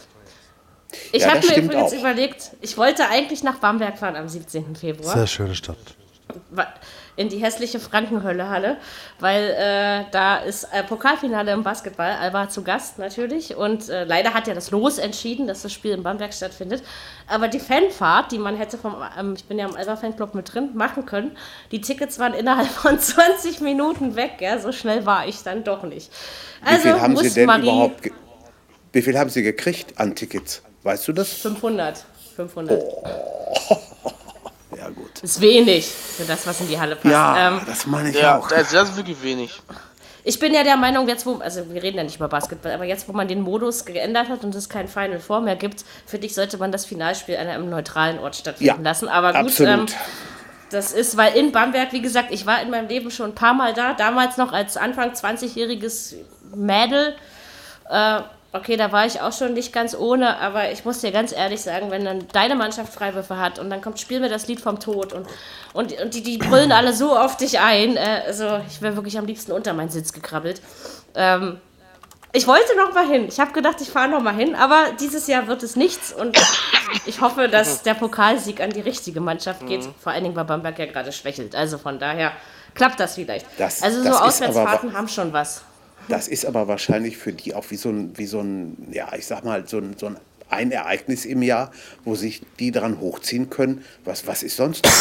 Ich Ja, habe mir übrigens auch. überlegt, ich wollte eigentlich nach Bamberg fahren am 17. Februar. Sehr schöne Stadt. In die hässliche Frankenhölle-Halle, weil äh, da ist äh, Pokalfinale im Basketball. Alba zu Gast natürlich. Und äh, leider hat ja das Los entschieden, dass das Spiel in Bamberg stattfindet. Aber die Fanfahrt, die man hätte vom, ähm, ich bin ja im Alba-Fanclub mit drin, machen können, die Tickets waren innerhalb von 20 Minuten weg. Ja? So schnell war ich dann doch nicht. Wie Also viel haben muss Sie denn Marie wie viel haben Sie gekriegt an Tickets? Weißt du das? 500. 500. Ja, gut. Ist wenig für das, was in die Halle passt. Ja, Ähm, das meine ich Ja, auch. das, das ist wirklich wenig. Ich bin ja der Meinung, jetzt wo, also wir reden ja nicht über Basketball, aber jetzt wo man den Modus geändert hat und es kein Final Four mehr gibt, finde ich, sollte man das Finalspiel an einem neutralen Ort stattfinden Ja, lassen. Aber gut, absolut. ähm, das ist, weil in Bamberg, wie gesagt, ich war in meinem Leben schon ein paar Mal da, damals noch als Anfang 20-jähriges Mädel. Äh, okay, da war ich auch schon nicht ganz ohne, aber ich muss dir ganz ehrlich sagen, wenn dann deine Mannschaft Freiwürfe hat und dann kommt, spiel mir das Lied vom Tod und, und, und die, die brüllen alle so auf dich ein, äh, also ich wäre wirklich am liebsten unter meinen Sitz gekrabbelt. Ähm, ich wollte noch mal hin. Ich habe gedacht, ich fahre noch mal hin, aber dieses Jahr wird es nichts und ich hoffe, dass der Pokalsieg an die richtige Mannschaft geht. Vor allen Dingen, weil Bamberg ja gerade schwächelt. Also von daher klappt das vielleicht. Das- also so Auswärtsfahrten haben schon was. Das ist aber wahrscheinlich für die auch wie so ein, wie so ein ja, ich sag mal, so ein, so ein, ein Ereignis im Jahr, wo sich die dran hochziehen können. Was, was ist sonst?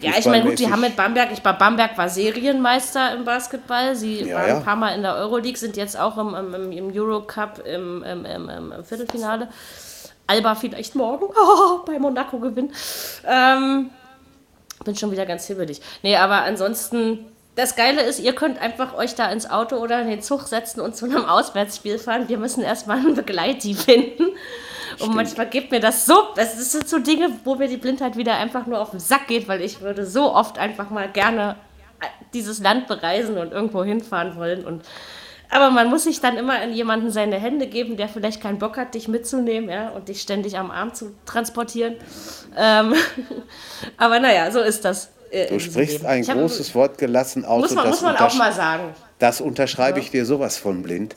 Ja, ich meine, gut, die haben mit Bamberg, ich war Bamberg war Serienmeister im Basketball. Sie Ja, waren ja. ein paar Mal in der Euroleague, sind jetzt auch im, im, im Eurocup im, im, im, im, im Viertelfinale. Alba vielleicht morgen oh, bei Monaco gewinnen. Ähm, bin schon wieder ganz hibbelig. Nee, aber ansonsten, das Geile ist, ihr könnt einfach euch da ins Auto oder in den Zug setzen und zu einem Auswärtsspiel fahren. Wir müssen erstmal einen Begleiti finden. Und manchmal gibt mir das so, das sind so Dinge, wo mir die Blindheit wieder einfach nur auf den Sack geht, weil ich würde so oft einfach mal gerne äh, dieses Land bereisen und irgendwo hinfahren wollen. Und, aber man muss sich dann immer in jemanden seine Hände geben, der vielleicht keinen Bock hat, dich mitzunehmen ja, und dich ständig am Arm zu transportieren. Ähm, aber naja, so ist das. Äh, Du sprichst ein Ich hab- großes Wort gelassen aus. Muss man, das muss man auch mal sagen. Das unterschreibe ich dir sowas von blind.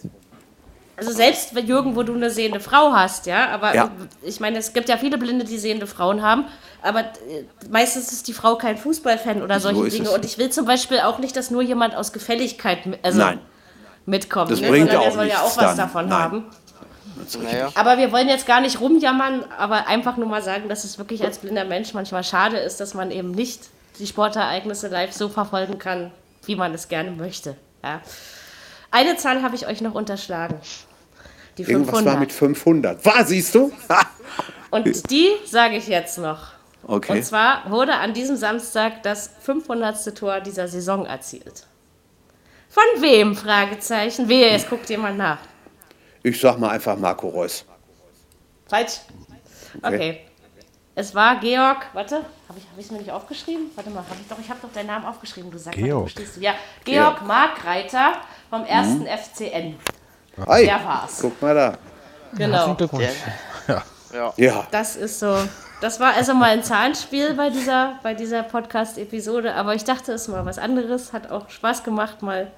Also selbst wenn Jürgen, wo du eine sehende Frau hast, ja, aber Ja. ich meine, es gibt ja viele Blinde, die sehende Frauen haben, aber äh, meistens ist die Frau kein Fußballfan oder solche ist Dinge. es. Und ich will zum Beispiel auch nicht, dass nur jemand aus Gefälligkeit also Nein. mitkommt. Das ne? bringt Sondern auch er soll ja auch was dann. davon Nein. haben. Naja. Aber wir wollen jetzt gar nicht rumjammern, aber einfach nur mal sagen, dass es wirklich als blinder Mensch manchmal schade ist, dass man eben nicht die Sportereignisse live so verfolgen kann, wie man es gerne möchte. Ja. Eine Zahl habe ich euch noch unterschlagen. Die Irgendwas 500. war mit 500. War, siehst du? Und die sage ich jetzt noch. Okay. Und zwar wurde an diesem Samstag das 500. Tor dieser Saison erzielt. Von wem? Fragezeichen. Wehe, jetzt guckt jemand nach. Ich sag mal einfach Marco Reus. Falsch. Okay. Es war Georg, warte, habe ich es mir nicht aufgeschrieben? Warte mal, hab ich doch, ich habe doch deinen Namen aufgeschrieben. Du sagst, Georg. stehst du? Ja, Georg Georg. Markreiter vom 1. FCN. Ei, Der war's. guck mal da. Genau. Glückwunsch. Ja. Ja, Das ist so. Das war also mal ein Zahlenspiel bei dieser, bei dieser Podcast-Episode, aber ich dachte, es ist mal was anderes. Hat auch Spaß gemacht, mal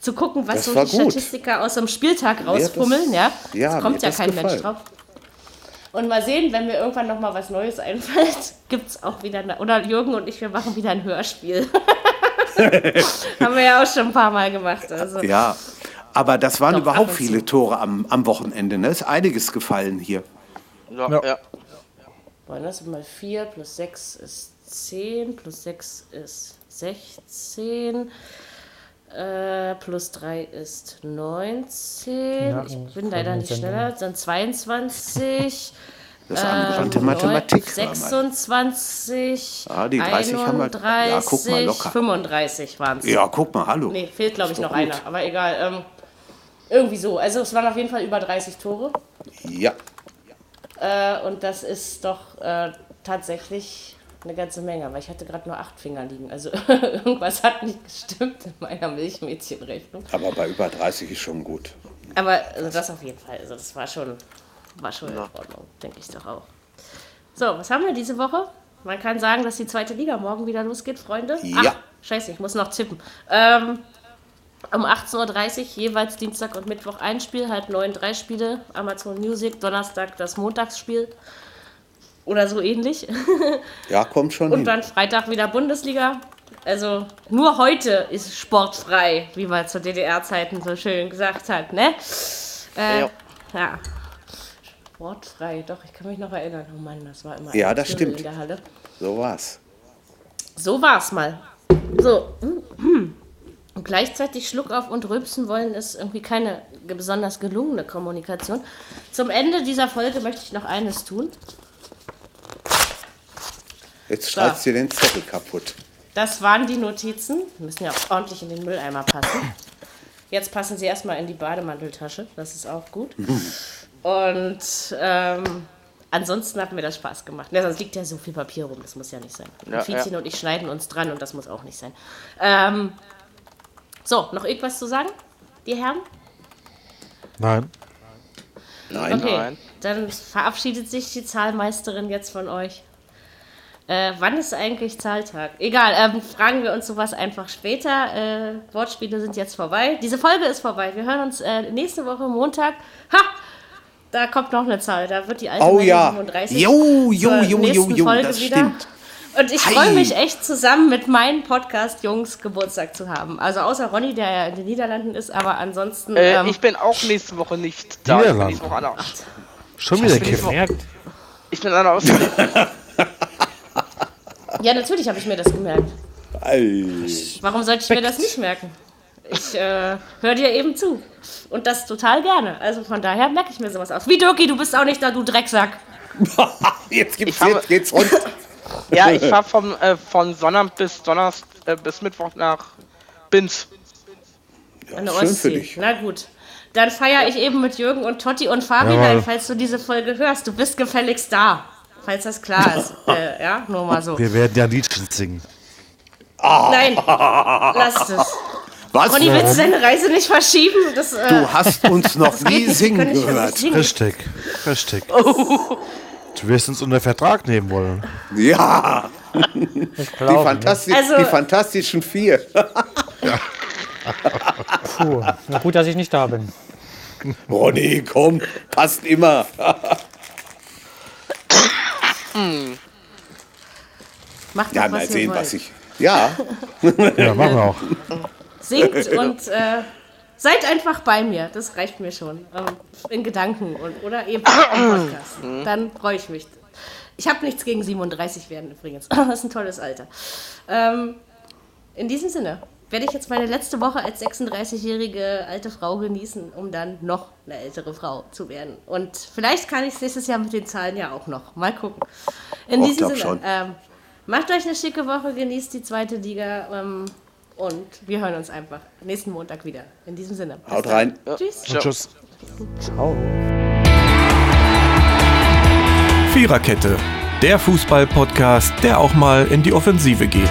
zu gucken, was Das so die gut. Statistiker aus dem Spieltag rausfummeln. das- Ja, ja, kommt ja kein Mensch gefallen. drauf. Und mal sehen, wenn mir irgendwann noch mal was Neues einfällt, gibt es auch wieder, eine, oder Jürgen und ich, wir machen wieder ein Hörspiel. Haben wir ja auch schon ein paar Mal gemacht. Also. ja. Aber das waren Doch, überhaupt viele Tore am, am Wochenende. Ne? Ist einiges gefallen hier. Ja, Ja. ja. Wollen das mal 4 plus 6 ist 10, plus 6 ist 16, äh, plus 3 ist 19. Ja, ich bin leider nicht schneller, dann 22. Das ist ähm, angewandte Mathematik. hör mal. 26, Ah, die 30 haben wir- 31, ja, guck mal, locker. 35 waren es. Ja, guck mal, hallo. Nee, fehlt glaube ich noch gut. einer, aber egal. Ähm, irgendwie so. Also es waren auf jeden Fall über 30 Tore. Ja, Äh, und das ist doch äh, tatsächlich eine ganze Menge, weil ich hatte gerade nur acht Finger liegen. Also irgendwas hat nicht gestimmt in meiner Milchmädchenrechnung. aber bei über 30 ist schon gut. Aber also das auf jeden Fall. Also das war schon, war schon in Ordnung, denke ich doch auch. So, was haben wir diese Woche? Man kann sagen, dass die zweite Liga morgen wieder losgeht, Freunde. Ja. Ach, scheiße, ich muss noch tippen. Ähm, um 18.30 Uhr jeweils Dienstag und Mittwoch ein Spiel, halb neun drei Spiele. Amazon Music, Donnerstag das Montagsspiel. Oder so ähnlich. Ja, kommt schon Und hin. dann Freitag wieder Bundesliga. Also nur heute ist sportfrei, wie man zu DDR-Zeiten so schön gesagt hat, ne? Äh, Ja. ja. Sportfrei, doch, ich kann mich noch erinnern. Oh Mann, das war immer Ja, das stimmt. in der Halle. So war's. So war's mal. So. Und gleichzeitig Schluck auf und rülpsen wollen ist irgendwie keine besonders gelungene Kommunikation. Zum Ende dieser Folge möchte ich noch eines tun. Jetzt du dir den Zettel kaputt. Das waren die Notizen. Die müssen ja auch ordentlich in den Mülleimer passen. Jetzt passen sie erstmal in die Bademanteltasche. Das ist auch gut. Und ähm, ansonsten hat mir das Spaß gemacht. Ja, sonst liegt ja so viel Papier rum. Das muss ja nicht sein. Ja, Fietchen ja. und ich schneiden uns dran und das muss auch nicht sein. Ähm, so, noch irgendwas zu sagen? Die Herren? Nein. Nein. Okay, Nein. dann verabschiedet sich die Zahlmeisterin jetzt von euch. Äh, wann ist eigentlich Zahltag? Egal, ähm, fragen wir uns sowas einfach später. Äh, Wortspiele sind jetzt vorbei. Diese Folge ist vorbei. Wir hören uns äh, nächste Woche Montag. Ha! Da kommt noch eine Zahl. Da wird die alte Oh ja. 37 Jo, jo, jo, jo, jo, Folge das wieder. stimmt. Und ich freue mich echt zusammen mit meinen Podcast-Jungs Geburtstag zu haben. Also außer Ronny, der ja in den Niederlanden ist, aber ansonsten. Äh, ähm, ich bin auch nächste Woche nicht da. Ich bin Niederlande. nächste Woche anders. Schon wieder bin ich bin dann aus. ja, natürlich habe ich mir das gemerkt. Ei. Warum sollte ich mir das nicht merken? Ich äh, höre dir eben zu. Und das total gerne. Also von daher merke ich mir sowas aus. Wie Dirki, du bist auch nicht da, du Drecksack. Jetzt, gibt's, habe- jetzt geht's rund. ja, ich fahre vom äh, von Sonnabend bis Donnerstag äh, bis Mittwoch nach Binz. An der schön für Ostsee. dich. Na gut. Dann feiere ich eben mit Jürgen und Totti und Fabi Jawohl. ein, falls du diese Folge hörst. Du bist gefälligst da. Falls das klar ist. äh, ja, nur mal so. Wir werden ja Liedchen singen. Nein, lasst es. Was? Ronny, willst du deine Reise nicht verschieben? Das, äh, Du hast uns noch nie nicht. Singen gehört. singen. Richtig. Richtig. Du wirst uns unter Vertrag nehmen wollen. Ja, ich die, glaube. Fantasti Also- die fantastischen vier. Puh. Na gut, dass ich nicht da bin. Ronny, komm, passt immer. Macht Ja, doch, mal was ihr sehen, wollt. was ich. Ja, Ja, machen wir auch. Singt und äh, seid einfach bei mir. Das reicht mir schon. Ähm, in Gedanken und, oder eben im Podcast. Dann freue ich mich. Ich habe nichts gegen 37 werden übrigens. Das ist ein tolles Alter. Ähm, in diesem Sinne werde ich jetzt meine letzte Woche als 36-jährige alte Frau genießen, um dann noch eine ältere Frau zu werden. Und vielleicht kann ich es nächstes Jahr mit den Zahlen ja auch noch. Mal gucken. In Och, diesem Sinne, schon. ähm, macht euch eine schicke Woche, genießt die zweite Liga ähm, und wir hören uns einfach nächsten Montag wieder. In diesem Sinne. haut dann. rein. Tschüss. Ciao. Tschüss. Ciao. Viererkette, der Fußball-Podcast, der auch mal in die Offensive geht.